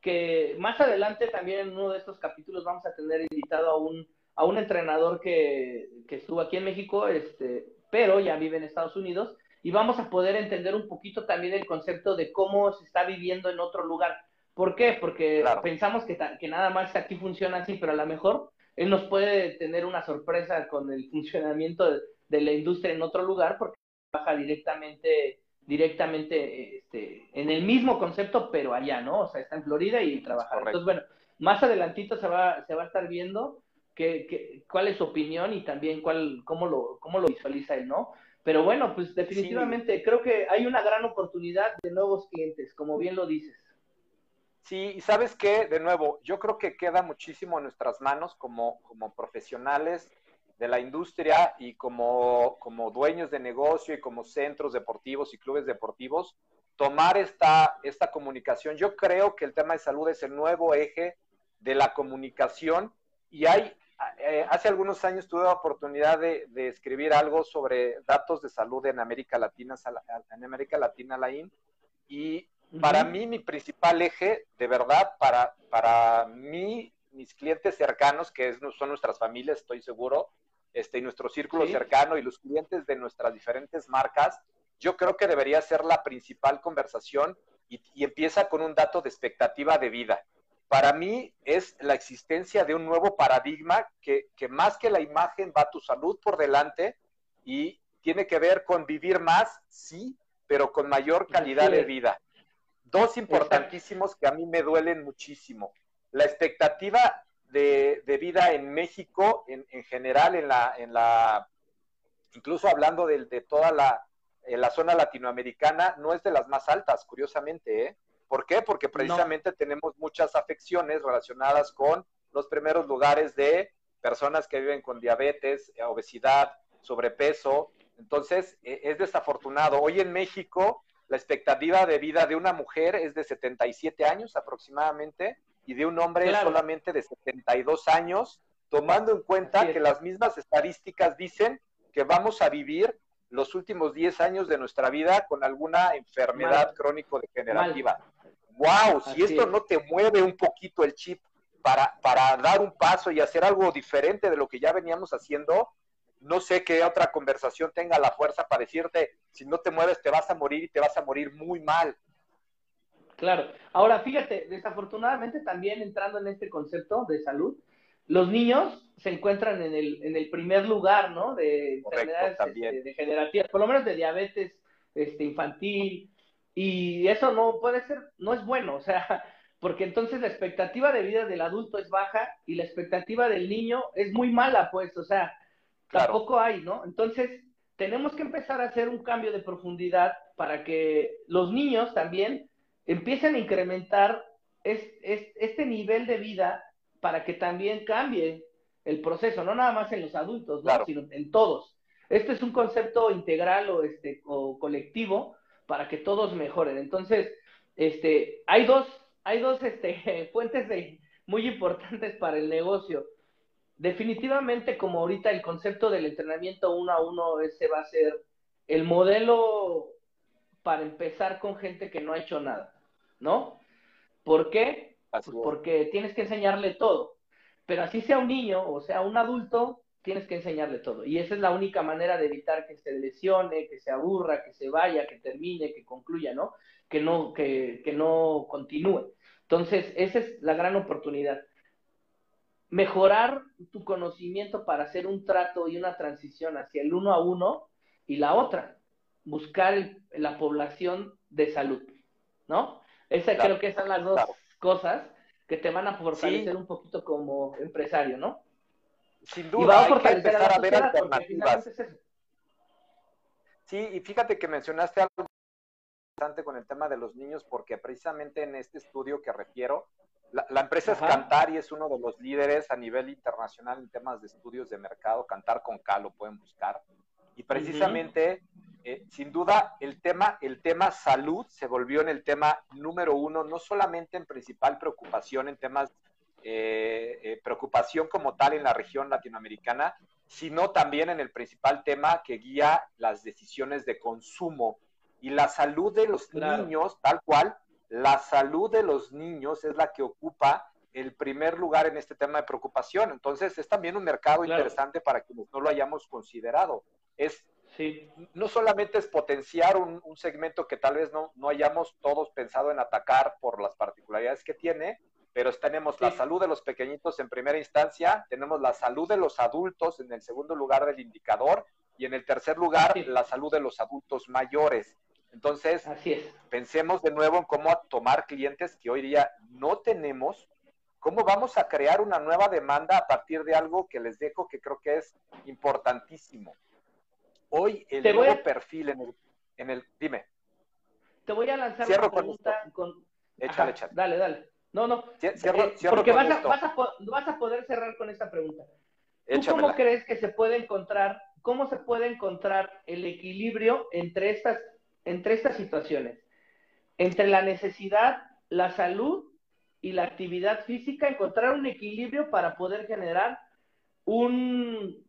que más adelante también en uno de estos capítulos vamos a tener invitado a un, a un entrenador que, que estuvo aquí en México, este, pero ya vive en Estados Unidos, y vamos a poder entender un poquito también el concepto de cómo se está viviendo en otro lugar. ¿Por qué? Porque pensamos que, que nada más aquí funciona así, pero a lo mejor él nos puede tener una sorpresa con el funcionamiento de, de la industria en otro lugar porque trabaja directamente directamente este, en el mismo concepto, pero allá, ¿no? O sea, está en Florida y trabaja. Entonces, bueno, más adelantito se va, se va a estar viendo que, cuál es su opinión y también cuál, cómo, lo, cómo lo visualiza él, ¿no? Pero bueno, pues definitivamente creo que hay una gran oportunidad de nuevos clientes, como bien lo dices. Sí, y sabes qué, de nuevo, yo creo que queda muchísimo en nuestras manos como, como profesionales, de la industria y como, como dueños de negocio y como centros deportivos y clubes deportivos, tomar esta, esta comunicación. Yo creo que el tema de salud es el nuevo eje de la comunicación y hay, eh, hace algunos años tuve la oportunidad de, escribir algo sobre datos de salud en América Latina, en América Latina, Laín, y para mí mi principal eje, de verdad, para, para mí, mis clientes cercanos, que son nuestras familias, estoy seguro, este, y nuestro círculo cercano y los clientes de nuestras diferentes marcas, yo creo que debería ser la principal conversación y, empieza con un dato de expectativa de vida. Para mí es la existencia de un nuevo paradigma que, más que la imagen va tu salud por delante y tiene que ver con vivir más, sí, pero con mayor calidad de vida. Dos importantísimos que a mí me duelen muchísimo. La expectativa de, vida en México en, general, en la, en la, incluso hablando de, toda la, la, zona latinoamericana, no es de las más altas, curiosamente. ¿eh? ¿Por qué? Porque precisamente tenemos muchas afecciones relacionadas con los primeros lugares de personas que viven con diabetes, obesidad, sobrepeso. Entonces, e, es desafortunado. Hoy en México, la expectativa de vida de una mujer es de 77 años aproximadamente y de un hombre solamente de 72 años, tomando en cuenta que las mismas estadísticas dicen que vamos a vivir los últimos 10 años de nuestra vida con alguna enfermedad crónico-degenerativa. ¡Wow! Si esto no te mueve un poquito el chip para, para dar un paso y hacer algo diferente de lo que ya veníamos haciendo, no sé qué otra conversación tenga la fuerza para decirte, si no te mueves te vas a morir y te vas a morir muy mal. Claro. Ahora, fíjate, desafortunadamente también entrando en este concepto de salud, los niños se encuentran en el, en el primer lugar, ¿no? De enfermedades este, degenerativas, por lo menos de diabetes este, infantil, y eso no puede ser, no es bueno, o sea, porque entonces la expectativa de vida del adulto es baja y la expectativa del niño es muy mala, pues, o sea, tampoco hay, ¿no? Entonces, tenemos que empezar a hacer un cambio de profundidad para que los niños también empiecen a incrementar este nivel de vida para que también cambie el proceso, no nada más en los adultos, sino en todos. Este es un concepto integral o, este, o colectivo para que todos mejoren. Entonces, este, hay dos, hay dos este, fuentes de, muy importantes para el negocio definitivamente como ahorita el concepto del entrenamiento uno a uno ese va a ser el modelo para empezar con gente que no ha hecho nada, ¿no? ¿Por qué? Pues porque tienes que enseñarle todo. Pero así sea un niño o sea un adulto, tienes que enseñarle todo. Y esa es la única manera de evitar que se lesione, que se aburra, que se vaya, que termine, que concluya, ¿no? Que no, que, que no continúe. Entonces, esa es la gran oportunidad mejorar tu conocimiento para hacer un trato y una transición hacia el uno a uno y la otra, buscar la población de salud, ¿no? Esa creo que son las dos cosas que te van a fortalecer un poquito como empresario, ¿no? Sin duda, y va a fortalecer a, ver alternativas. Sí, y fíjate que mencionaste algo interesante con el tema de los niños, porque precisamente en este estudio que refiero, la, empresa es Cantar y es uno de los líderes a nivel internacional en temas de estudios de mercado. Cantar con K lo pueden buscar. Y precisamente, eh, sin duda, el tema, el tema salud se volvió en el tema número uno, no solamente en principal preocupación en temas eh, eh, preocupación como tal en la región latinoamericana, sino también en el principal tema que guía las decisiones de consumo y la salud de los niños, tal cual, la salud de los niños es la que ocupa el primer lugar en este tema de preocupación. Entonces, es también un mercado interesante para quienes no lo hayamos considerado. Es no solamente es potenciar un, segmento que tal vez no, no, hayamos todos pensado en atacar por las particularidades que tiene, pero tenemos la salud de los pequeñitos en primera instancia, tenemos la salud de los adultos en el segundo lugar del indicador y en el tercer lugar la salud de los adultos mayores. Entonces, pensemos de nuevo en cómo tomar clientes que hoy día no tenemos, cómo vamos a crear una nueva demanda a partir de algo que les dejo que creo que es importantísimo. Hoy el nuevo perfil en el, en el, dime. Te voy a lanzar una pregunta con, Échale, échale. Dale, dale. No, no. Cierro, eh, porque vas a, vas, a, vas a, poder cerrar con esta pregunta. ¿Tú cómo crees que se puede encontrar, cómo se puede encontrar el equilibrio entre estas entre estas situaciones, entre la necesidad, la salud y la actividad física, encontrar un equilibrio para poder generar un,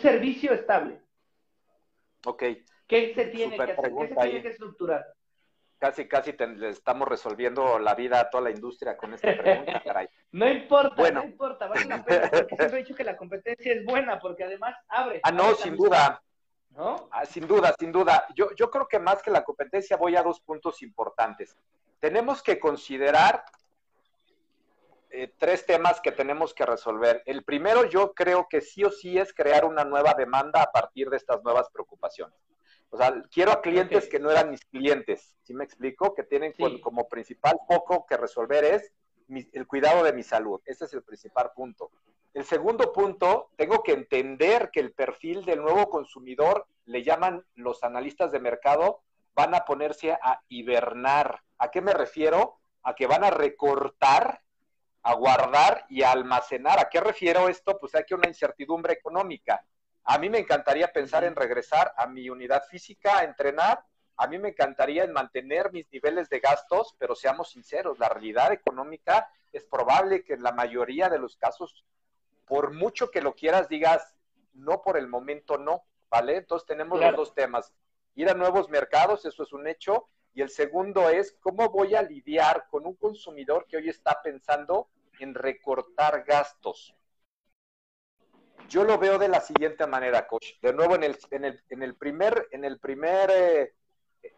servicio estable. Ok. ¿Qué se tiene que hacer? ¿Qué se tiene que estructurar? Casi, casi le estamos resolviendo la vida a toda la industria con esta pregunta, caray. no importa, no importa, vale la pena, porque siempre he dicho que la competencia es buena, porque además abre. Ah, no, sin duda. Ah, sin duda, sin duda. Yo, yo creo que más que la competencia voy a dos puntos importantes. Tenemos que considerar eh, tres temas que tenemos que resolver. El primero, yo creo que sí o sí es crear una nueva demanda a partir de estas nuevas preocupaciones. O sea, quiero a clientes que no eran mis clientes, ¿sí me explico? Que tienen como principal foco que resolver es el cuidado de mi salud. Ese es el principal punto. El segundo punto, tengo que entender que el perfil del nuevo consumidor, le llaman los analistas de mercado, van a ponerse a hibernar. ¿A qué me refiero? A que van a recortar, a guardar y a almacenar. ¿A qué refiero esto? Pues hay que una incertidumbre económica. A mí me encantaría pensar en regresar a mi unidad física, a entrenar, a mí me encantaría mantener mis niveles de gastos, pero seamos sinceros, la realidad económica es probable que en la mayoría de los casos, por mucho que lo quieras, digas, no por el momento no, ¿vale? Entonces tenemos los dos temas. Ir a nuevos mercados, eso es un hecho, y el segundo es cómo voy a lidiar con un consumidor que hoy está pensando en recortar gastos. Yo lo veo de la siguiente manera, coach. De nuevo, en el, en el, en el primer, en el primer, eh,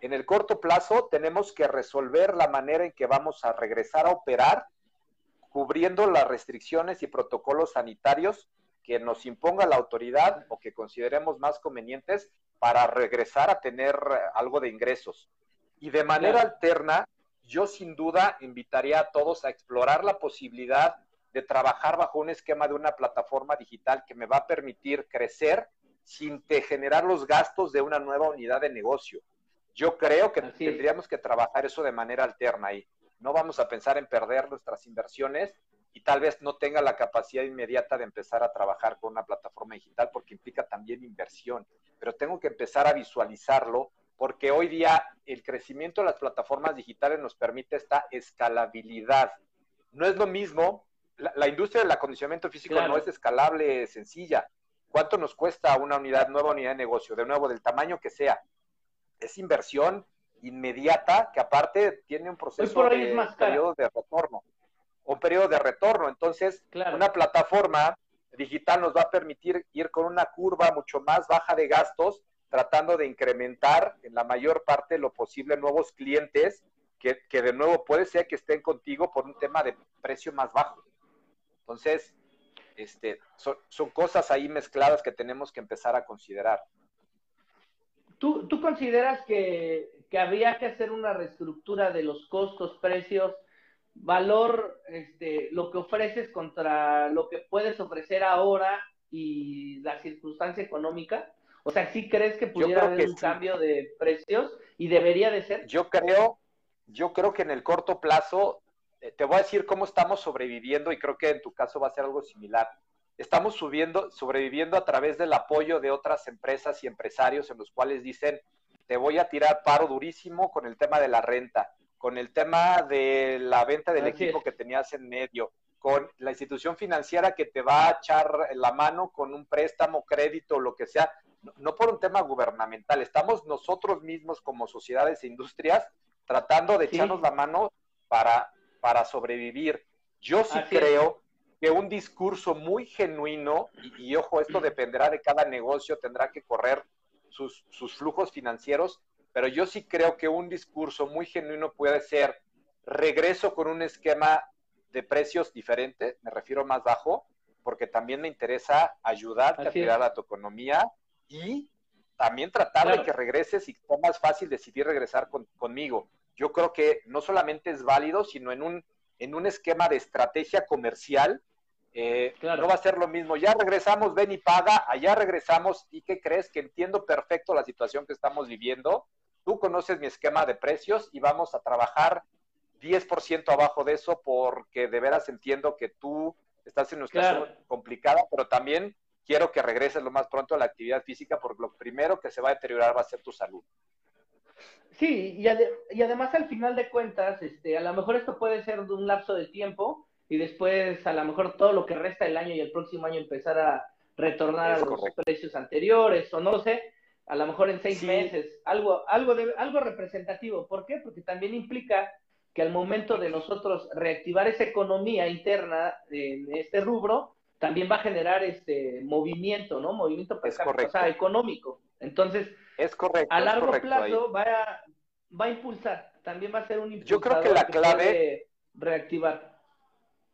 en el corto plazo, tenemos que resolver la manera en que vamos a regresar a operar, cubriendo las restricciones y protocolos sanitarios que nos imponga la autoridad o que consideremos más convenientes para regresar a tener algo de ingresos. Y de manera alterna, yo sin duda invitaría a todos a explorar la posibilidad de trabajar bajo un esquema de una plataforma digital que me va a permitir crecer sin generar los gastos de una nueva unidad de negocio. Yo creo que tendríamos que trabajar eso de manera alterna y no vamos a pensar en perder nuestras inversiones y tal vez no tenga la capacidad inmediata de empezar a trabajar con una plataforma digital porque implica también inversión, pero tengo que empezar a visualizarlo porque hoy día el crecimiento de las plataformas digitales nos permite esta escalabilidad. No es lo mismo, la, industria del acondicionamiento físico no es escalable, sencilla. ¿Cuánto nos cuesta una unidad, nueva unidad de negocio? De nuevo, del tamaño que sea. Es inversión inmediata que aparte tiene un proceso de periodo de retorno un periodo de retorno. Entonces, una plataforma digital nos va a permitir ir con una curva mucho más baja de gastos, tratando de incrementar en la mayor parte lo posible nuevos clientes que, de nuevo puede ser que estén contigo por un tema de precio más bajo. Entonces, este, son, son cosas ahí mezcladas que tenemos que empezar a considerar. ¿Tú, tú consideras que, que habría que hacer una reestructura de los costos, precios valor, este, lo que ofreces contra lo que puedes ofrecer ahora y la circunstancia económica? O sea, ¿sí crees que pudiera haber un cambio de precios y debería de ser? Yo creo, yo creo que en el corto plazo, te voy a decir cómo estamos sobreviviendo y creo que en tu caso va a ser algo similar. Estamos subiendo, sobreviviendo a través del apoyo de otras empresas y empresarios en los cuales dicen, te voy a tirar paro durísimo con el tema de la renta con el tema de la venta del equipo que tenías en medio, con la institución financiera que te va a echar la mano con un préstamo, crédito, lo que sea, no, por un tema gubernamental, estamos nosotros mismos como sociedades e industrias tratando de echarnos la mano para, para sobrevivir. Yo sí creo que un discurso muy genuino, y, ojo, esto dependerá de cada negocio, tendrá que correr sus, sus flujos financieros, pero yo sí creo que un discurso muy genuino puede ser regreso con un esquema de precios diferente, me refiero más bajo, porque también me interesa ayudarte a tirar a tu economía y también tratar de que regreses y sea más fácil decidir regresar conmigo. Yo creo que no solamente es válido, sino en un, en un esquema de estrategia comercial, eh, no va a ser lo mismo. Ya regresamos, ven y paga, allá regresamos y ¿qué crees? Que entiendo perfecto la situación que estamos viviendo tú conoces mi esquema de precios y vamos a trabajar 10% abajo de eso porque de veras entiendo que tú estás en una situación complicada, pero también quiero que regreses lo más pronto a la actividad física porque lo primero que se va a deteriorar va a ser tu salud. Sí, y, y además al final de cuentas, este, a lo mejor esto puede ser de un lapso de tiempo y después a lo mejor todo lo que resta del año y el próximo año empezar a retornar a los precios anteriores o no sé, a lo mejor en seis meses, algo, algo, de, algo representativo. ¿Por qué? Porque también implica que al momento de nosotros reactivar esa economía interna en este rubro, también va a generar este movimiento, ¿no? Movimiento económico. Entonces, es correcto, a largo plazo va a, va a impulsar, también va a ser un impulsador Yo creo que la clave reactivar.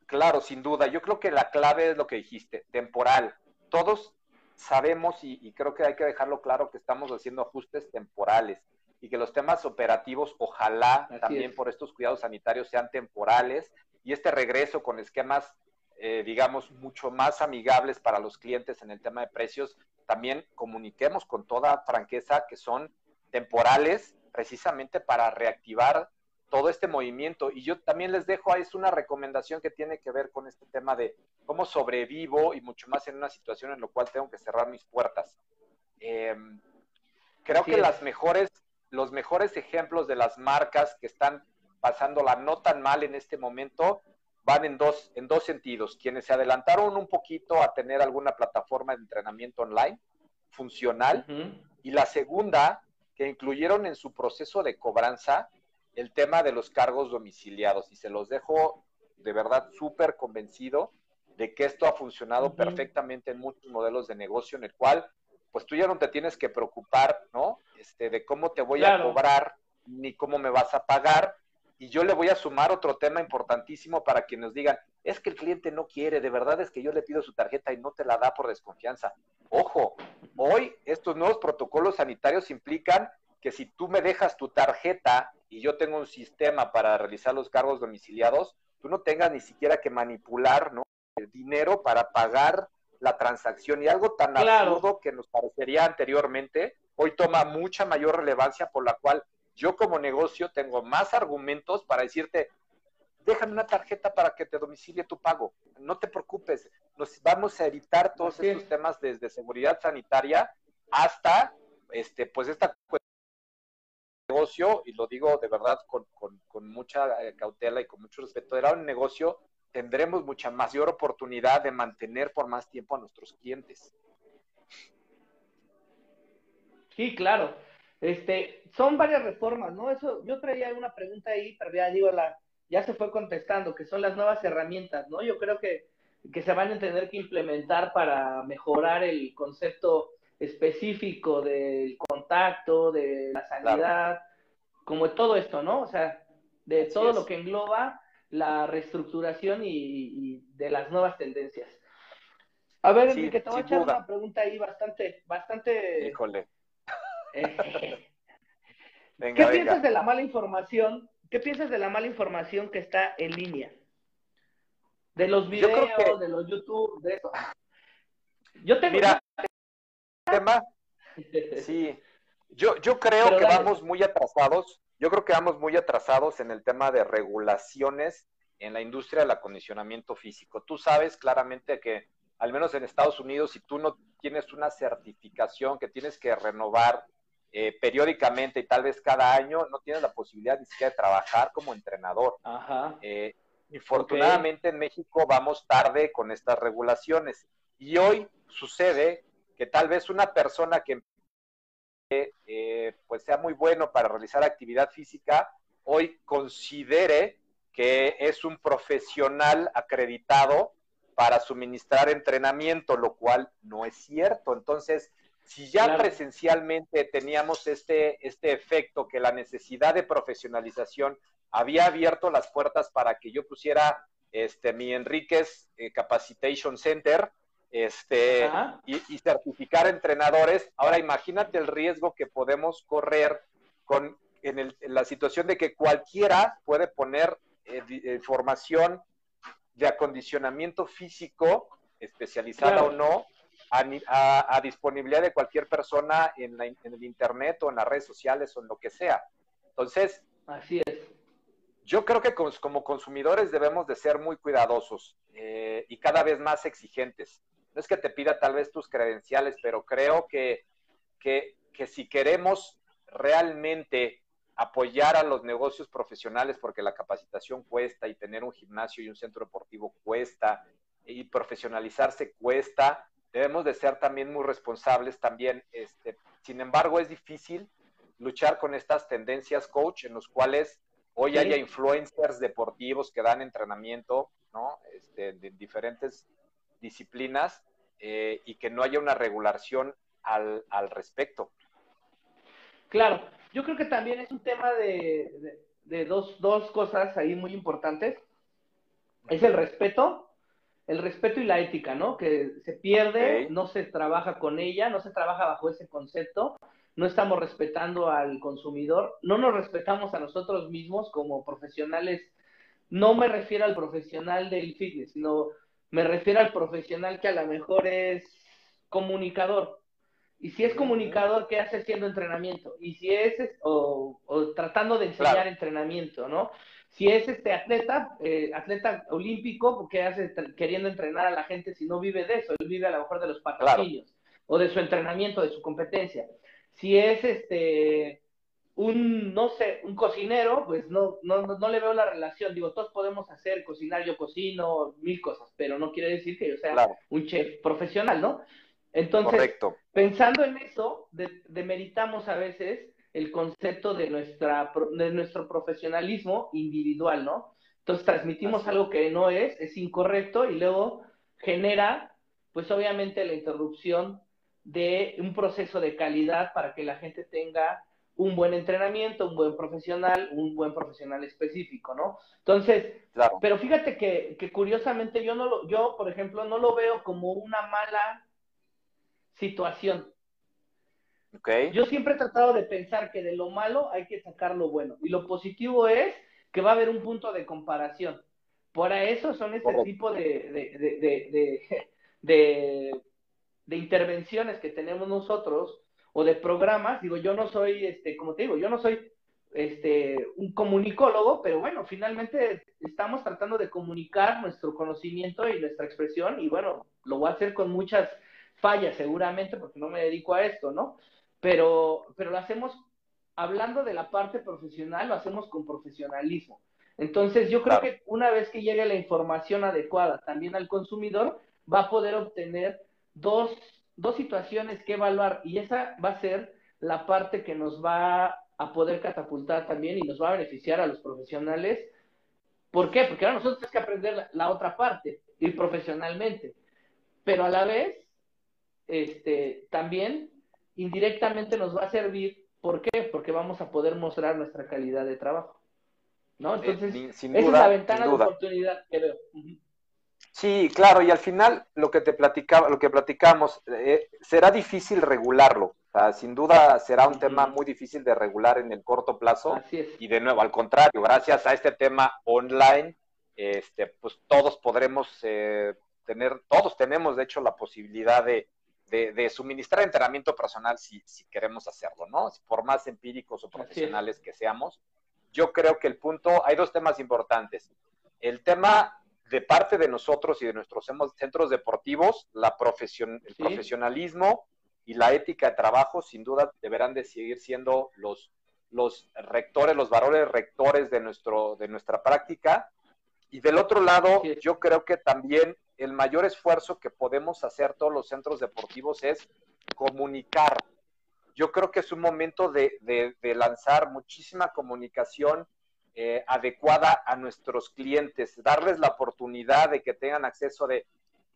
Claro, sin duda. Yo creo que la clave es lo que dijiste, temporal. Todos sabemos y, creo que hay que dejarlo claro que estamos haciendo ajustes temporales y que los temas operativos, ojalá también por estos cuidados sanitarios sean temporales y este regreso con esquemas, eh, digamos, mucho más amigables para los clientes en el tema de precios, también comuniquemos con toda franqueza que son temporales precisamente para reactivar todo este movimiento. Y yo también les dejo, es una recomendación que tiene que ver con este tema de cómo sobrevivo y mucho más en una situación en la cual tengo que cerrar mis puertas. Em, creo que las mejores, los mejores ejemplos de las marcas que están pasándola no tan mal en este momento van en dos, en dos sentidos. Quienes se adelantaron un poquito a tener alguna plataforma de entrenamiento online funcional y la segunda, que incluyeron en su proceso de cobranza el tema de los cargos domiciliados y se los dejo de verdad súper convencido de que esto ha funcionado perfectamente en muchos modelos de negocio en el cual pues tú ya no te tienes que preocupar, ¿no? Este, de cómo te voy a cobrar ni cómo me vas a pagar. Y yo le voy a sumar otro tema importantísimo para que nos digan, es que el cliente no quiere, de verdad es que yo le pido su tarjeta y no te la da por desconfianza. Ojo, hoy estos nuevos protocolos sanitarios implican que si tú me dejas tu tarjeta y yo tengo un sistema para realizar los cargos domiciliados, tú no tengas ni siquiera que manipular ¿no? el dinero para pagar la transacción. Y algo tan absurdo que nos parecería anteriormente, hoy toma mucha mayor relevancia por la cual yo como negocio tengo más argumentos para decirte, déjame una tarjeta para que te domicilie tu pago. No te preocupes, nos vamos a evitar todos estos temas desde seguridad sanitaria hasta este pues esta negocio, y lo digo de verdad con, con, mucha eh, cautela y con mucho respeto, era un negocio, tendremos mucha mayor oportunidad de mantener por más tiempo a nuestros clientes. Sí, claro. Este, son varias reformas, ¿no? Eso, yo traía una pregunta ahí, pero ya digo, la, ya se fue contestando, que son las nuevas herramientas, ¿no? Yo creo que, que se van a tener que implementar para mejorar el concepto específico del contacto, de la sanidad, como todo esto, ¿no? O sea, de todo lo que engloba la reestructuración y, de las nuevas tendencias. A ver, Enrique, te voy a echar una pregunta ahí bastante, bastante. Híjole. ¿Qué piensas de la mala información? ¿Qué piensas de la mala información que está en línea? De los videos, de los YouTube, de eso. Yo tengo, Mira, tema. Sí, yo, yo creo que vamos muy atrasados. Yo creo que vamos muy atrasados en el tema de regulaciones en la industria del acondicionamiento físico. Tú sabes claramente que, al menos en Estados Unidos, si tú no tienes una certificación que tienes que renovar eh, periódicamente y tal vez cada año, no tienes la posibilidad ni siquiera de trabajar como entrenador. Ajá. Eh, infortunadamente en México vamos tarde con estas regulaciones. Y hoy sucede que tal vez una persona que eh, pues sea muy bueno para realizar actividad física, hoy considere que es un profesional acreditado para suministrar entrenamiento, lo cual no es cierto. Entonces, si ya presencialmente teníamos este, este efecto que la necesidad de profesionalización había abierto las puertas para que yo pusiera este, mi Enríquez eh, Capacitation Center, este, y, certificar entrenadores. Ahora imagínate el riesgo que podemos correr con, en, la situación de que cualquiera puede poner eh, información de acondicionamiento físico, especializada o no, a, disponibilidad de cualquier persona en, en, el Internet o en las redes sociales o en lo que sea. Entonces, así es. Yo creo que como, consumidores debemos de ser muy cuidadosos eh, y cada vez más exigentes no es que te pida tal vez tus credenciales, pero creo que, que, si queremos realmente apoyar a los negocios profesionales, porque la capacitación cuesta y tener un gimnasio y un centro deportivo cuesta y profesionalizarse cuesta, debemos de ser también muy responsables también. Este, sin embargo, es difícil luchar con estas tendencias, coach, en los cuales hoy haya influencers deportivos que dan entrenamiento, ¿no? Este, de diferentes disciplinas eh, y que no haya una regulación al, al, respecto. Claro, yo creo que también es un tema de, de, dos, dos, cosas ahí muy importantes. Es el respeto, el respeto y la ética, ¿no? Que se pierde, no se trabaja con ella, no se trabaja bajo ese concepto, no estamos respetando al consumidor, no nos respetamos a nosotros mismos como profesionales. No me refiero al profesional del fitness, sino me refiero al profesional que a lo mejor es comunicador. Y si es comunicador, ¿qué hace haciendo entrenamiento? Y si es, o, tratando de enseñar entrenamiento, ¿no? Si es este atleta, eh, atleta olímpico, ¿qué hace queriendo entrenar a la gente si no vive de eso? Él vive a lo mejor de los patrocinios o de su entrenamiento, de su competencia. Si es este un, no sé, un cocinero, pues no, no, no, le veo la relación. Digo, todos podemos hacer, cocinar, yo cocino, mil cosas, pero no quiere decir que yo sea un chef profesional, ¿no? Entonces, pensando en eso, demeritamos a veces el concepto de, nuestra, de nuestro profesionalismo individual, ¿no? Entonces transmitimos algo que no es, es incorrecto y luego genera, pues obviamente, la interrupción de un proceso de calidad para que la gente tenga un buen entrenamiento, un buen profesional, un buen profesional específico, ¿no? Entonces, pero fíjate que, que, curiosamente yo no lo, yo, por ejemplo, no lo veo como una mala situación. Okay. Yo siempre he tratado de pensar que de lo malo hay que sacar lo bueno. Y lo positivo es que va a haber un punto de comparación. Por eso son este tipo de, de, de, de, de intervenciones que tenemos nosotros o de programas, digo, yo no soy, este, como te digo, yo no soy este, un comunicólogo, pero bueno, finalmente estamos tratando de comunicar nuestro conocimiento y nuestra expresión y bueno, lo voy a hacer con muchas fallas seguramente porque no me dedico a esto, ¿no? Pero, pero lo hacemos hablando de la parte profesional, lo hacemos con profesionalismo. Entonces, yo creo que una vez que llegue la información adecuada también al consumidor, va a poder obtener dos dos situaciones que evaluar y esa va a ser la parte que nos va a poder catapultar también y nos va a beneficiar a los profesionales. ¿Por qué? Porque ahora nosotros tenemos que aprender la, otra parte, ir profesionalmente, pero a la vez, este, también indirectamente nos va a servir. ¿Por qué? Porque vamos a poder mostrar nuestra calidad de trabajo. ¿No? Eh, Entonces, esa es la ventana de oportunidad que veo. Sí, claro, y al final lo que te platicaba, lo que platicamos, eh, será difícil regularlo. sin duda será un tema muy difícil de regular en el corto plazo. Así es. Y de nuevo, al contrario, gracias a este tema online, este, pues todos podremos eh, tener, todos tenemos de hecho la posibilidad de, de, suministrar entrenamiento personal si, si, queremos hacerlo, ¿no? Por más empíricos o profesionales que seamos. Yo creo que el punto, hay dos temas importantes. El tema de parte de nosotros y de nuestros centros deportivos, la profesión, el profesionalismo y la ética de trabajo sin duda deberán de seguir siendo los, los rectores, los valores rectores de, nuestro, de nuestra práctica. Y del otro lado, yo creo que también el mayor esfuerzo que podemos hacer todos los centros deportivos es comunicar. Yo creo que es un momento de, de lanzar muchísima comunicación eh, adecuada a nuestros clientes, darles la oportunidad de que tengan acceso de,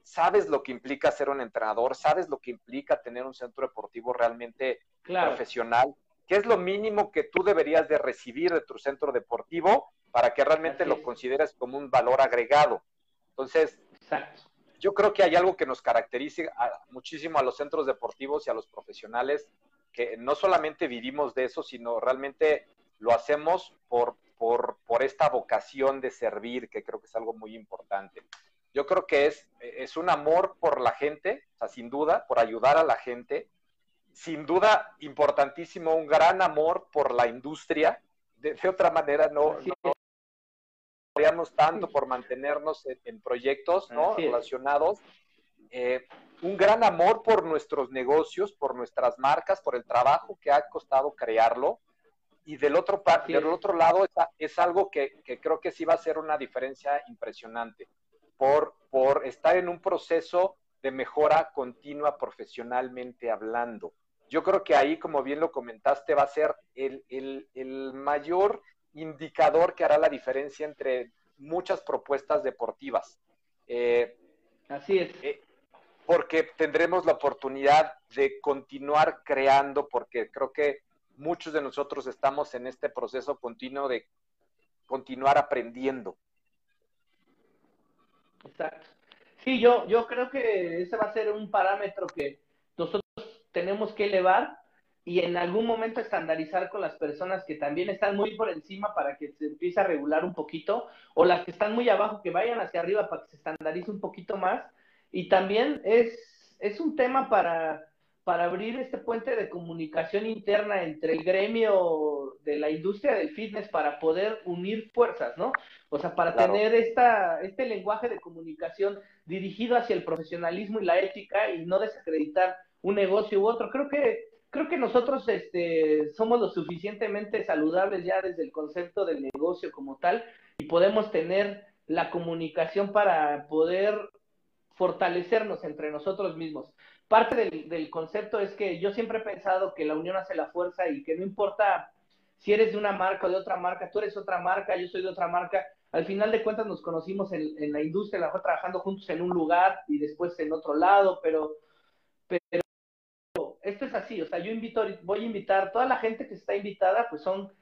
sabes lo que implica ser un entrenador, sabes lo que implica tener un centro deportivo realmente profesional, qué es lo mínimo que tú deberías de recibir de tu centro deportivo para que realmente lo consideres como un valor agregado. Entonces, yo creo que hay algo que nos caracteriza muchísimo a los centros deportivos y a los profesionales, que no solamente vivimos de eso, sino realmente lo hacemos por, por, esta vocación de servir, que creo que es algo muy importante. Yo creo que es, es un amor por la gente, o sea, sin duda, por ayudar a la gente. Sin duda, importantísimo, un gran amor por la industria. De, otra manera, no, no tanto por mantenernos en, proyectos ¿no? relacionados. Eh, un gran amor por nuestros negocios, por nuestras marcas, por el trabajo que ha costado crearlo y del otro, del otro lado es, algo que, creo que sí va a ser una diferencia impresionante por, por estar en un proceso de mejora continua profesionalmente hablando. Yo creo que ahí, como bien lo comentaste, va a ser el, mayor indicador que hará la diferencia entre muchas propuestas deportivas. Eh, Así es. Eh, porque tendremos la oportunidad de continuar creando, porque creo que muchos de nosotros estamos en este proceso continuo de continuar aprendiendo. Exacto. Sí, yo, yo creo que ese va a ser un parámetro que nosotros tenemos que elevar y en algún momento estandarizar con las personas que también están muy por encima para que se empiece a regular un poquito, o las que están muy abajo, que vayan hacia arriba para que se estandarice un poquito más. Y también es, es un tema para, para abrir este puente de comunicación interna entre el gremio de la industria del fitness para poder unir fuerzas, ¿no? O sea, para tener esta, este lenguaje de comunicación dirigido hacia el profesionalismo y la ética y no desacreditar un negocio u otro. Creo que creo que nosotros este, somos lo suficientemente saludables ya desde el concepto del negocio como tal y podemos tener la comunicación para poder fortalecernos entre nosotros mismos. Parte del, del, concepto es que yo siempre he pensado que la unión hace la fuerza y que no importa si eres de una marca o de otra marca, tú eres otra marca, yo soy de otra marca, al final de cuentas nos conocimos en, en la industria, trabajando juntos en un lugar y después en otro lado, pero, pero esto es así, o sea, yo invito, voy a invitar, toda la gente que está invitada, pues son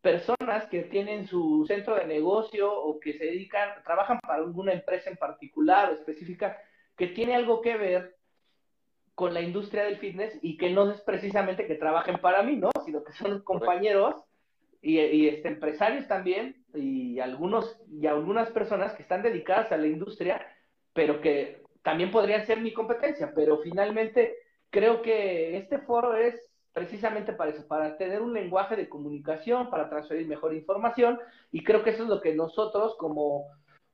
personas que tienen su centro de negocio o que se dedican, trabajan para alguna empresa en particular o específica que tiene algo que ver con la industria del fitness y que no es precisamente que trabajen para mí, ¿no? Sino que son compañeros y, y este, empresarios también y algunos y algunas personas que están dedicadas a la industria, pero que también podrían ser mi competencia, pero finalmente creo que este foro es precisamente para eso, para tener un lenguaje de comunicación, para transferir mejor información, y creo que eso es lo que nosotros como,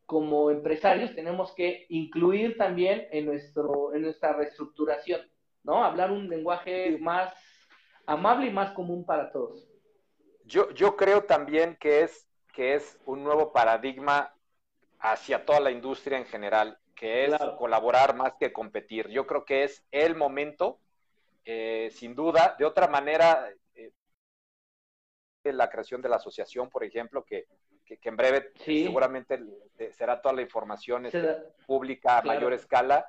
como empresarios tenemos que incluir también en, nuestro, en nuestra reestructuración, ¿no? Hablar un lenguaje más amable y más común para todos. Yo, yo creo también que es, que es un nuevo paradigma hacia toda la industria en general, que es claro. colaborar más que competir. Yo creo que es el momento eh, sin duda. De otra manera, eh, la creación de la asociación, por ejemplo, que, que, que en breve sí. seguramente será toda la información este, pública a claro. mayor escala.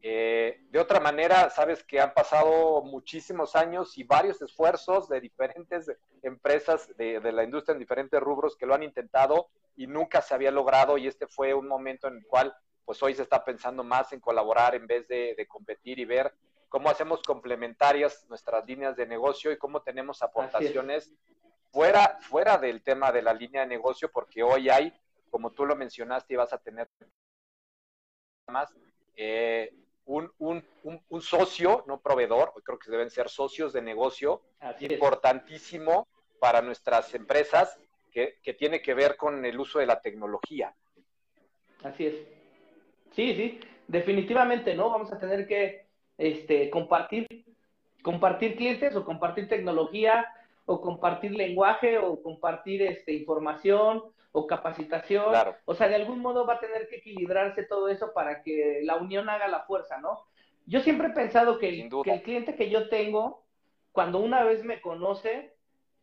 Eh, de otra manera, sabes que han pasado muchísimos años y varios esfuerzos de diferentes empresas de, de, la industria en diferentes rubros que lo han intentado y nunca se había logrado y este fue un momento en el cual pues hoy se está pensando más en colaborar en vez de, de competir y ver cómo hacemos complementarias nuestras líneas de negocio y cómo tenemos aportaciones fuera, fuera del tema de la línea de negocio, porque hoy hay, como tú lo mencionaste, y vas a tener más, eh, un, un, un, un, socio, no proveedor, creo que deben ser socios de negocio, Así importantísimo es. para nuestras empresas, que, que tiene que ver con el uso de la tecnología. Así es. Sí, sí, definitivamente, ¿no? Vamos a tener que este, compartir, compartir clientes o compartir tecnología o compartir lenguaje o compartir este, información o capacitación. Claro. O sea, de algún modo va a tener que equilibrarse todo eso para que la unión haga la fuerza, ¿no? Yo siempre he pensado que el, que el cliente que yo tengo, cuando una vez me conoce,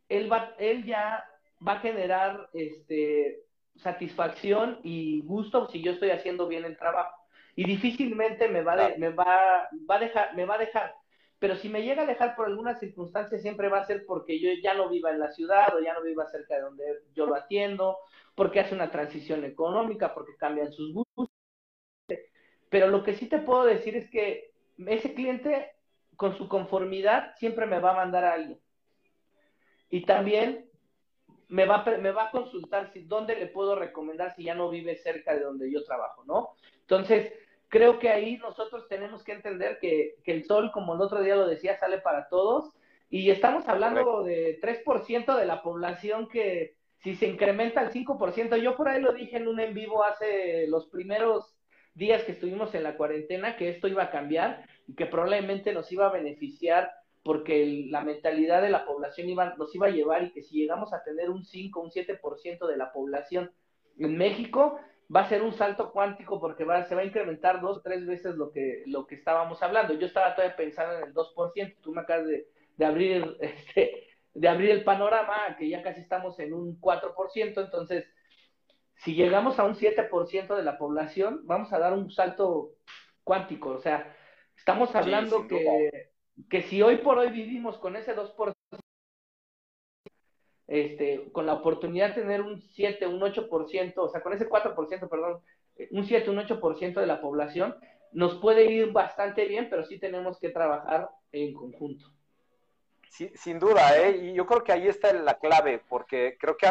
él, va, él ya va a generar este, satisfacción y gusto si yo estoy haciendo bien el trabajo y difícilmente me va, de, me va, va a dejar, me va a dejar. Pero si me llega a dejar por alguna circunstancia, siempre va a ser porque yo ya no viva en la ciudad o ya no viva cerca de donde yo lo atiendo, porque hace una transición económica, porque cambian sus gustos. Pero lo que sí te puedo decir es que ese cliente, con su conformidad, siempre me va a mandar a alguien. Y también me va, me va a consultar si dónde le puedo recomendar si ya no vive cerca de donde yo trabajo, ¿no? Entonces, creo que ahí nosotros tenemos que entender que, que, el sol, como el otro día lo decía, sale para todos. Y estamos hablando de 3% de la población que si se incrementa al 5%, yo por ahí lo dije en un en vivo hace los primeros días que estuvimos en la cuarentena, que esto iba a cambiar y que probablemente nos iba a beneficiar porque la mentalidad de la población iba, nos iba a llevar y que si llegamos a tener un 5, un 7% de la población en México, va a ser un salto cuántico porque va, se va a incrementar dos o tres veces lo que, lo que estábamos hablando. Yo estaba todavía pensando en el 2%, tú me acabas de, de abrir este, de abrir el panorama, que ya casi estamos en un 4%, entonces, si llegamos a un 7% de la población, vamos a dar un salto cuántico, o sea, estamos hablando sí, que, que si hoy por hoy vivimos con ese 2%, este, con la oportunidad de tener un 7, un 8%, o sea, con ese 4%, perdón, un 7, un 8% de la población, nos puede ir bastante bien, pero sí tenemos que trabajar en conjunto. Sí, sin duda, ¿eh? y yo creo que ahí está la clave, porque creo que,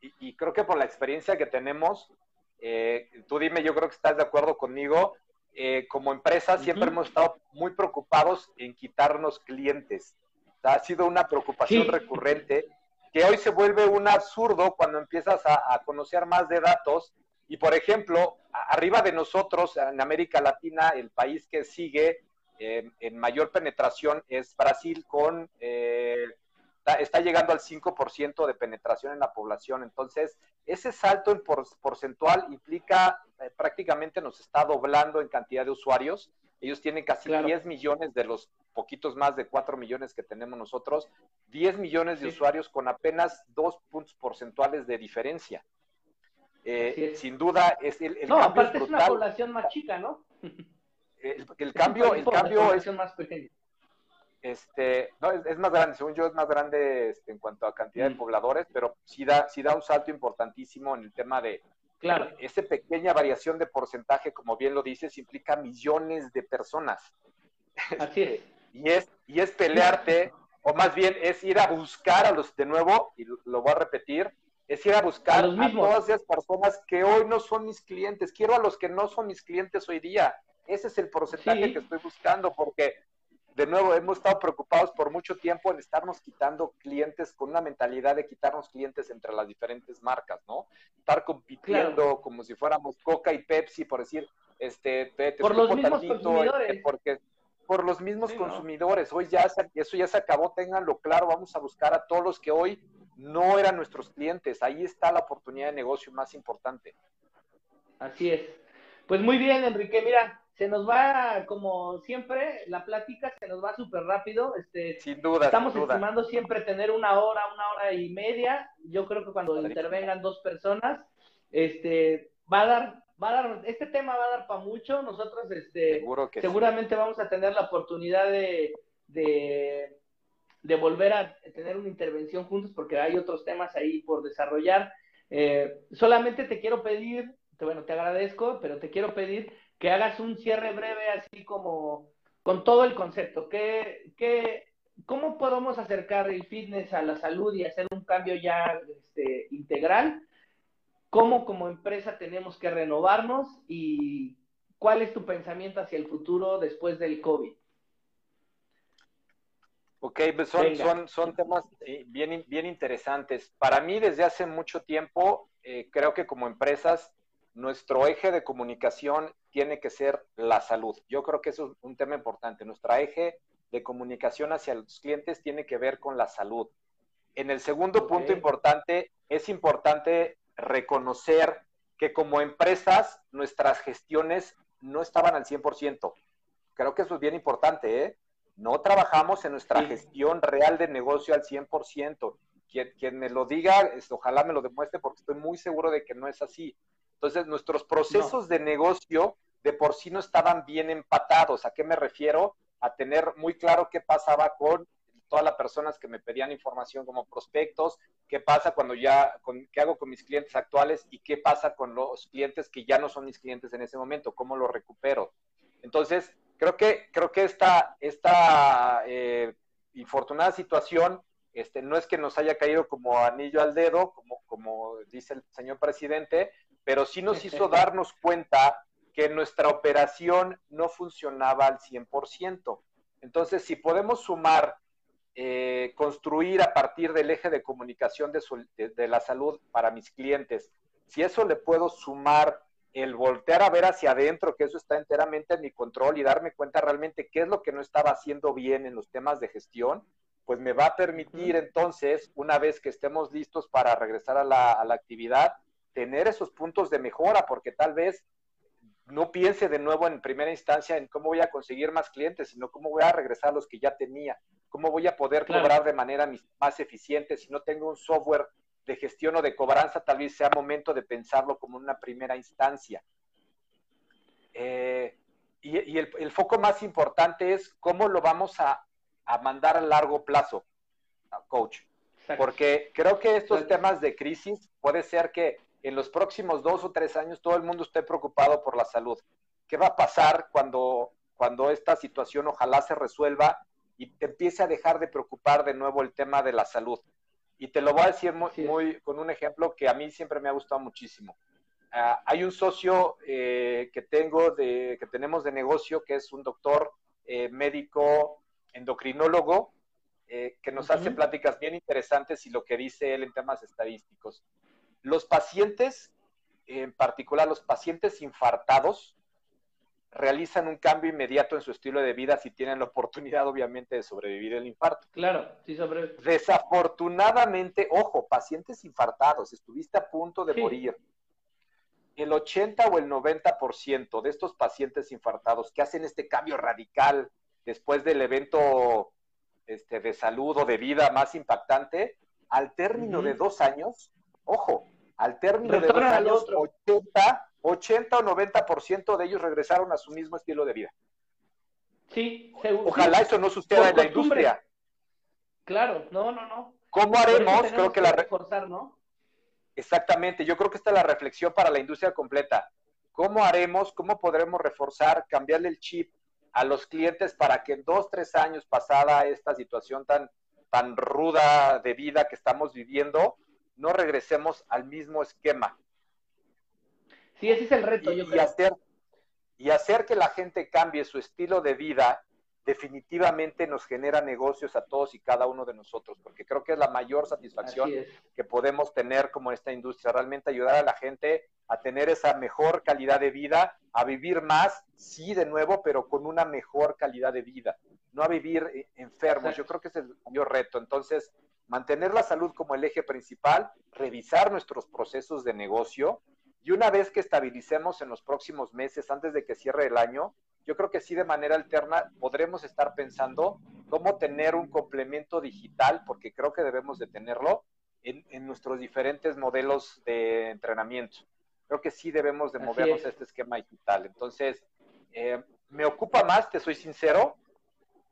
y, y creo que por la experiencia que tenemos, eh, tú dime, yo creo que estás de acuerdo conmigo, eh, como empresa siempre uh -huh. hemos estado muy preocupados en quitarnos clientes. O sea, ha sido una preocupación sí. recurrente que hoy se vuelve un absurdo cuando empiezas a, a, conocer más de datos. Y por ejemplo, arriba de nosotros, en América Latina, el país que sigue en mayor penetración es Brasil con, eh, está, llegando al 5% de penetración en la población. Entonces, ese salto en porcentual implica eh, prácticamente nos está doblando en cantidad de usuarios. Ellos tienen casi 10 millones de los poquitos más de 4 millones que tenemos nosotros, 10 millones de usuarios con apenas dos puntos porcentuales de diferencia. Eh, sin duda es el, no, aparte es, una población más chica, ¿no? El, cambio, el cambio es más pequeña. Este, no, es, más grande, según yo es más grande este, en cuanto a cantidad de mm. pobladores, pero sí da, sí da un salto importantísimo en el tema de, Claro. Esa pequeña variación de porcentaje, como bien lo dices, implica millones de personas. Así es. y es, y es pelearte, o más bien es ir a buscar a los, de nuevo, y lo voy a repetir, es ir a buscar a, todas esas personas que hoy no son mis clientes. Quiero a los que no son mis clientes hoy día. Ese es el porcentaje que estoy buscando, porque de nuevo hemos estado preocupados por mucho tiempo en estarnos quitando clientes con una mentalidad de quitarnos clientes entre las diferentes marcas, ¿no? Estar compitiendo como si fuéramos Coca y Pepsi, por decir, este, por los mismos consumidores. porque por los mismos consumidores. Hoy ya eso ya se acabó, ténganlo claro, vamos a buscar a todos los que hoy no eran nuestros clientes. Ahí está la oportunidad de negocio más importante. Así es. Pues muy bien, Enrique. Mira, se nos va, como siempre, la plática se nos va súper rápido. Este, sin duda. Estamos estimando siempre tener una hora, una hora y media. Yo creo que cuando intervengan dos personas, este, va a dar, va a dar, este tema va a dar para mucho. Nosotros, este, seguramente vamos a tener la oportunidad de, de de volver a tener una intervención juntos porque hay otros temas ahí por desarrollar. Eh, solamente te quiero pedir, bueno, te agradezco, pero te quiero pedir que hagas un cierre breve así como con todo el concepto. ¿Qué, qué, ¿Cómo podemos acercar el fitness a la salud y hacer un cambio ya este, integral? ¿Cómo como empresa tenemos que renovarnos? ¿Y cuál es tu pensamiento hacia el futuro después del COVID? Ok, pues son, son, son temas eh, bien, bien interesantes. Para mí, desde hace mucho tiempo, eh, creo que como empresas, nuestro eje de comunicación tiene que ser la salud. Yo creo que eso es un tema importante. Nuestro eje de comunicación hacia los clientes tiene que ver con la salud. En el segundo punto importante, es importante reconocer que como empresas, nuestras gestiones no estaban al 100%. Creo que eso es bien importante, ¿eh? No trabajamos en nuestra gestión real de negocio al 100%. Quien, quien me lo diga, ojalá me lo demuestre porque estoy muy seguro de que no es así. Entonces, nuestros procesos de negocio de por sí no estaban bien empatados. ¿A qué me refiero? A tener muy claro qué pasaba con todas las personas que me pedían información como prospectos, qué pasa cuando ya, con, qué hago con mis clientes actuales y qué pasa con los clientes que ya no son mis clientes en ese momento, cómo los recupero. Entonces, creo que, creo que esta, esta eh, infortunada situación este, no es que nos haya caído como anillo al dedo, como, como dice el señor presidente, pero sí nos hizo darnos cuenta que nuestra operación no funcionaba al 100%. Entonces, si podemos sumar, eh, construir a partir del eje de comunicación de, de, la salud para mis clientes, si eso le puedo sumar el voltear a ver hacia adentro, que eso está enteramente en mi control y darme cuenta realmente qué es lo que no estaba haciendo bien en los temas de gestión, pues me va a permitir entonces, una vez que estemos listos para regresar a la, actividad, tener esos puntos de mejora, porque tal vez no piense de nuevo en primera instancia en cómo voy a conseguir más clientes, sino cómo voy a regresar a los que ya tenía, cómo voy a poder cobrar de manera más eficiente si no tengo un software de gestión o de cobranza, tal vez sea momento de pensarlo como una primera instancia. Eh, y, el, foco más importante es cómo lo vamos a, mandar a largo plazo, coach. Porque creo que estos temas de crisis puede ser que en los próximos dos o tres años todo el mundo esté preocupado por la salud. ¿Qué va a pasar cuando, cuando esta situación ojalá se resuelva y empiece a dejar de preocupar de nuevo el tema de la salud? Y te lo voy a decir muy, con un ejemplo que a mí siempre me ha gustado muchísimo. Ah, hay un socio eh, que tengo de, que tenemos de negocio que es un doctor eh, médico endocrinólogo eh, que nos hace pláticas bien interesantes y lo que dice él en temas estadísticos. Los pacientes, en particular los pacientes infartados, realizan un cambio inmediato en su estilo de vida si tienen la oportunidad, obviamente, de sobrevivir el infarto. Claro, sí, sobre. Desafortunadamente, ojo, pacientes infartados, estuviste a punto de morir. El 80 o el 90% de estos pacientes infartados que hacen este cambio radical después del evento este, de salud o de vida más impactante, al término de dos años, ojo, al término de dos años, 80, 80 o 90% de ellos regresaron a su mismo estilo de vida. Sí, Ojalá eso no suceda en la industria. Claro, no, no, no. ¿Cómo haremos? Creo que, la reforzar, ¿no? Exactamente, yo creo que esta es la reflexión para la industria completa. ¿Cómo haremos, cómo podremos reforzar, cambiarle el chip a los clientes para que en dos, tres años pasada esta situación tan, tan ruda de vida que estamos viviendo, no regresemos al mismo esquema? Sí, ese es el reto, y, yo Hacer, y hacer que la gente cambie su estilo de vida definitivamente nos genera negocios a todos y cada uno de nosotros, porque creo que es la mayor satisfacción que podemos tener como esta industria, realmente ayudar a la gente a tener esa mejor calidad de vida, a vivir más, sí, de nuevo, pero con una mejor calidad de vida, no a vivir eh, enfermos. Yo creo que ese es el mayor reto. Entonces, mantener la salud como el eje principal, revisar nuestros procesos de negocio y una vez que estabilicemos en los próximos meses, antes de que cierre el año, yo creo que sí de manera alterna podremos estar pensando cómo tener un complemento digital, porque creo que debemos de tenerlo en, nuestros diferentes modelos de entrenamiento. Creo que sí debemos de movernos a este esquema digital. Entonces, eh, me ocupa más, te soy sincero,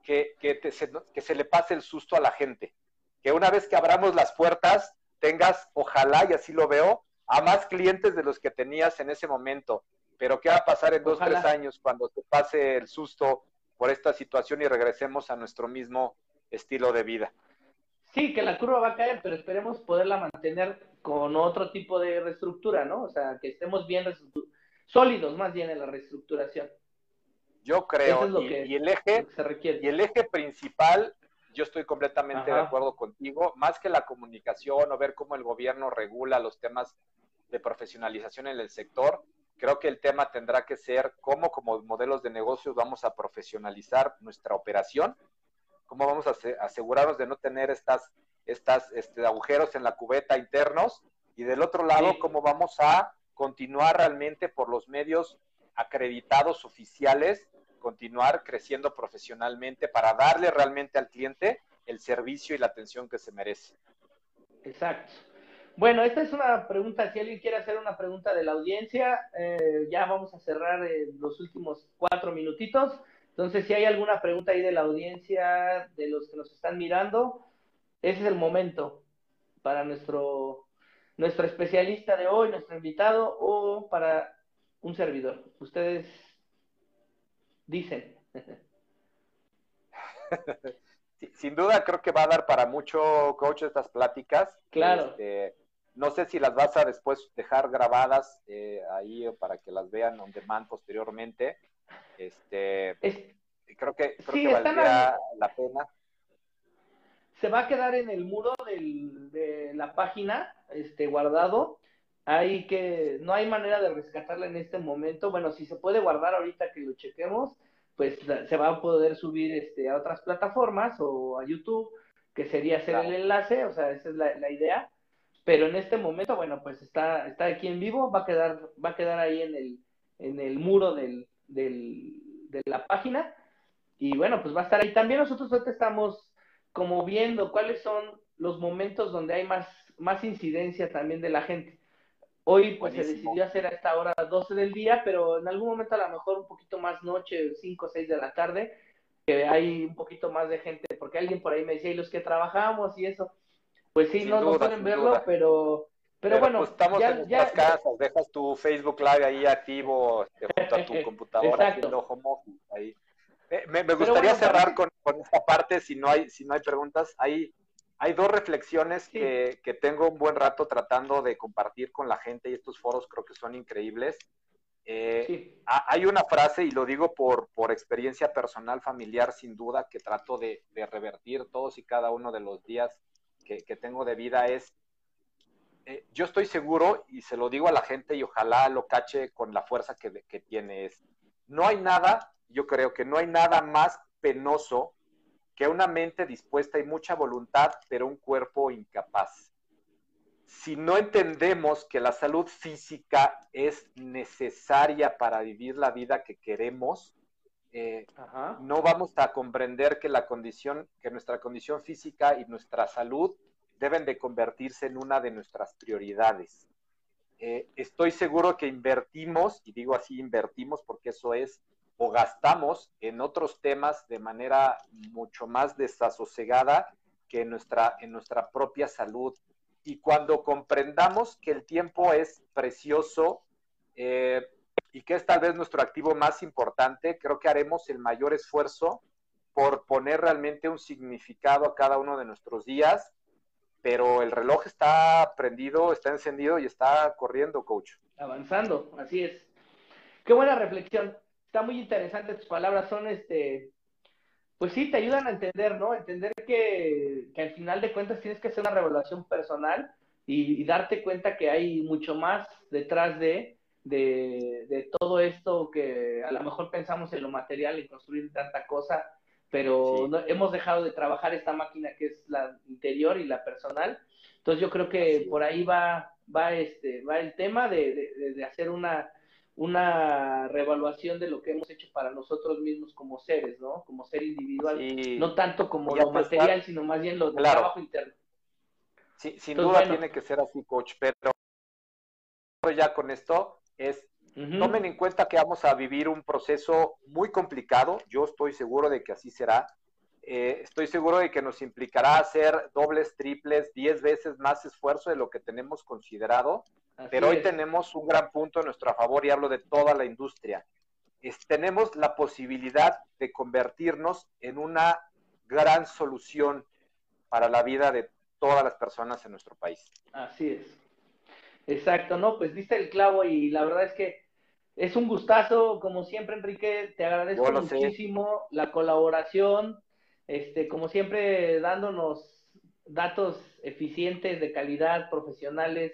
que, que, que se le pase el susto a la gente. Que una vez que abramos las puertas, tengas, ojalá, y así lo veo, a más clientes de los que tenías en ese momento pero ¿qué va a pasar en dos, tres años cuando se pase el susto por esta situación y regresemos a nuestro mismo estilo de vida? Sí, que la curva va a caer, pero esperemos poderla mantener con otro tipo de reestructura, ¿no? O sea, que estemos bien sólidos más bien en la reestructuración. Yo creo, y, el eje, y el eje principal, yo estoy completamente de acuerdo contigo, más que la comunicación o ver cómo el gobierno regula los temas de profesionalización en el sector, Creo que el tema tendrá que ser cómo como modelos de negocios vamos a profesionalizar nuestra operación, cómo vamos a asegurarnos de no tener estas, estas este, agujeros en la cubeta internos y del otro lado, cómo vamos a continuar realmente por los medios acreditados oficiales, continuar creciendo profesionalmente para darle realmente al cliente el servicio y la atención que se merece. Exacto. Bueno, esta es una pregunta, si alguien quiere hacer una pregunta de la audiencia, eh, ya vamos a cerrar los últimos cuatro minutitos. Entonces, si hay alguna pregunta ahí de la audiencia, de los que nos están mirando, ese es el momento para nuestro, nuestro especialista de hoy, nuestro invitado, o para un servidor. Ustedes dicen. Sin duda creo que va a dar para mucho, coach, estas pláticas. Claro. Este, no sé si las vas a después dejar grabadas eh, ahí para que las vean on demand posteriormente. Este, creo que, creo que valdría la pena. Se va a quedar en el muro de la página este, guardado. Hay que, no hay manera de rescatarla en este momento. Bueno, si se puede guardar ahorita que lo chequemos, pues se va a poder subir este, a otras plataformas o a YouTube, que sería hacer el enlace, o sea, esa es la, la idea pero en este momento, bueno, pues está, está aquí en vivo, va a quedar, va a quedar ahí en el, en el muro del, del, de la página, y bueno, pues va a estar ahí. También nosotros ahorita estamos como viendo cuáles son los momentos donde hay más, más incidencia también de la gente. Hoy pues se decidió hacer a esta hora 12 del día, pero en algún momento a lo mejor un poquito más noche, 5 o 6 de la tarde, que hay un poquito más de gente, porque alguien por ahí me decía, y los que trabajamos y eso, pues sí, no, no pueden verlo, pero, pero, bueno. Pues estamos en nuestras casas, dejas tu Facebook Live ahí activo este, junto a tu computadora haciendo home office ahí. Eh, me, gustaría cerrar con, esta parte, si no hay, si no hay preguntas. Hay, hay dos reflexiones que, que, tengo un buen rato tratando de compartir con la gente y estos foros creo que son increíbles. Eh, hay una frase, y lo digo por, por experiencia personal, familiar, sin duda, que trato de, de revertir todos y cada uno de los días que, tengo de vida es, eh, yo estoy seguro y se lo digo a la gente y ojalá lo cache con la fuerza que, que tiene, es, no hay nada, yo creo que no hay nada más penoso que una mente dispuesta y mucha voluntad, pero un cuerpo incapaz. Si no entendemos que la salud física es necesaria para vivir la vida que queremos, eh, no vamos a comprender que la condición, que nuestra condición física y nuestra salud deben de convertirse en una de nuestras prioridades. Eh, estoy seguro que invertimos, y digo así invertimos porque eso es, o gastamos en otros temas de manera mucho más desasosegada que en nuestra, en nuestra propia salud. Y cuando comprendamos que el tiempo es precioso, eh, y que es tal vez nuestro activo más importante, creo que haremos el mayor esfuerzo por poner realmente un significado a cada uno de nuestros días, pero el reloj está prendido, está encendido y está corriendo, coach. Avanzando, así es. Qué buena reflexión. Está muy interesante tus palabras, son este, pues sí, te ayudan a entender, ¿no? Entender que, que al final de cuentas tienes que hacer una revelación personal y darte cuenta que hay mucho más detrás de, de, todo esto que a lo mejor pensamos en lo material, y construir tanta cosa, pero hemos dejado de trabajar esta máquina que es la interior y la personal. Entonces yo creo que por ahí va, va, este, va el tema de, de, hacer una, una reevaluación de lo que hemos hecho para nosotros mismos como seres, ¿no? Como ser individual, no tanto como lo material, sino más bien lo del trabajo interno. Sí, sin duda tiene que ser así, coach, pero ya con esto es tomen en cuenta que vamos a vivir un proceso muy complicado, yo estoy seguro de que así será. Eh, estoy seguro de que nos implicará hacer dobles, triples, diez veces más esfuerzo de lo que tenemos considerado, pero hoy tenemos un gran punto a nuestro favor y hablo de toda la industria. tenemos la posibilidad de convertirnos en una gran solución para la vida de todas las personas en nuestro país. Así es. Exacto, no, pues viste el clavo y la verdad es que es un gustazo, como siempre, Enrique, te agradezco muchísimo la colaboración, este, como siempre, dándonos datos eficientes, de calidad, profesionales,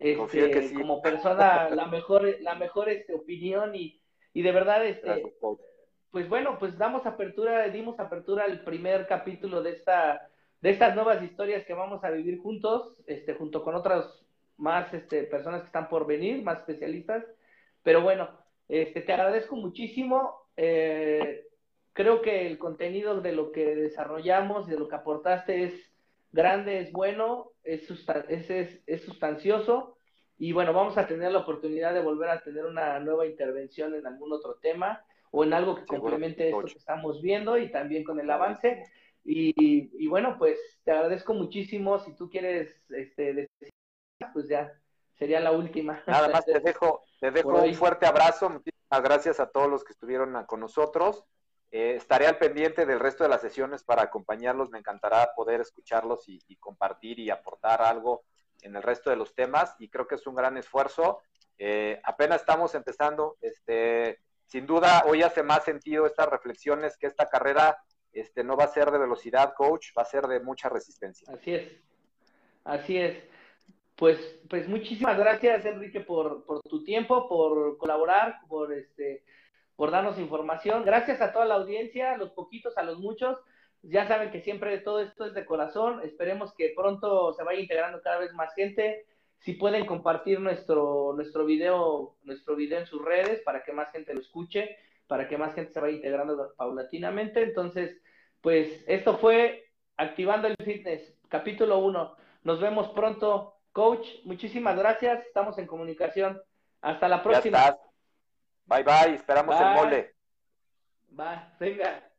este, como persona, la mejor, la mejor este, opinión y, y de verdad, este, pues bueno, pues damos apertura, dimos apertura al primer capítulo de esta, de estas nuevas historias que vamos a vivir juntos, este, junto con otras más este, personas que están por venir, más especialistas. Pero bueno, este, te agradezco muchísimo. Eh, creo que el contenido de lo que desarrollamos, de lo que aportaste es grande, es bueno, es, es, es, sustancioso. Y bueno, vamos a tener la oportunidad de volver a tener una nueva intervención en algún otro tema o en algo que complemente esto que estamos viendo y también con el avance. Y, y, bueno, pues te agradezco muchísimo. Si tú quieres este, decir pues ya sería la última. Nada más te dejo, te dejo un fuerte abrazo. Muchísimas gracias a todos los que estuvieron con nosotros. Eh, estaré al pendiente del resto de las sesiones para acompañarlos. Me encantará poder escucharlos y, compartir y aportar algo en el resto de los temas. Y creo que es un gran esfuerzo. Eh, apenas estamos empezando. Este, sin duda, hoy hace más sentido estas reflexiones que esta carrera este, no va a ser de velocidad, coach, va a ser de mucha resistencia. Así es. Así es. Pues, pues muchísimas gracias, Enrique, por, por tu tiempo, por colaborar, por este, por darnos información. Gracias a toda la audiencia, a los poquitos, a los muchos. Ya saben que siempre todo esto es de corazón. Esperemos que pronto se vaya integrando cada vez más gente. Si pueden compartir nuestro, nuestro video, nuestro video en sus redes para que más gente lo escuche, para que más gente se vaya integrando paulatinamente. Entonces, pues esto fue Activando el Fitness, capítulo 1. Nos vemos pronto. Coach, muchísimas gracias. Estamos en comunicación. Hasta la próxima. Bye bye. Esperamos el mole. Bye. Venga.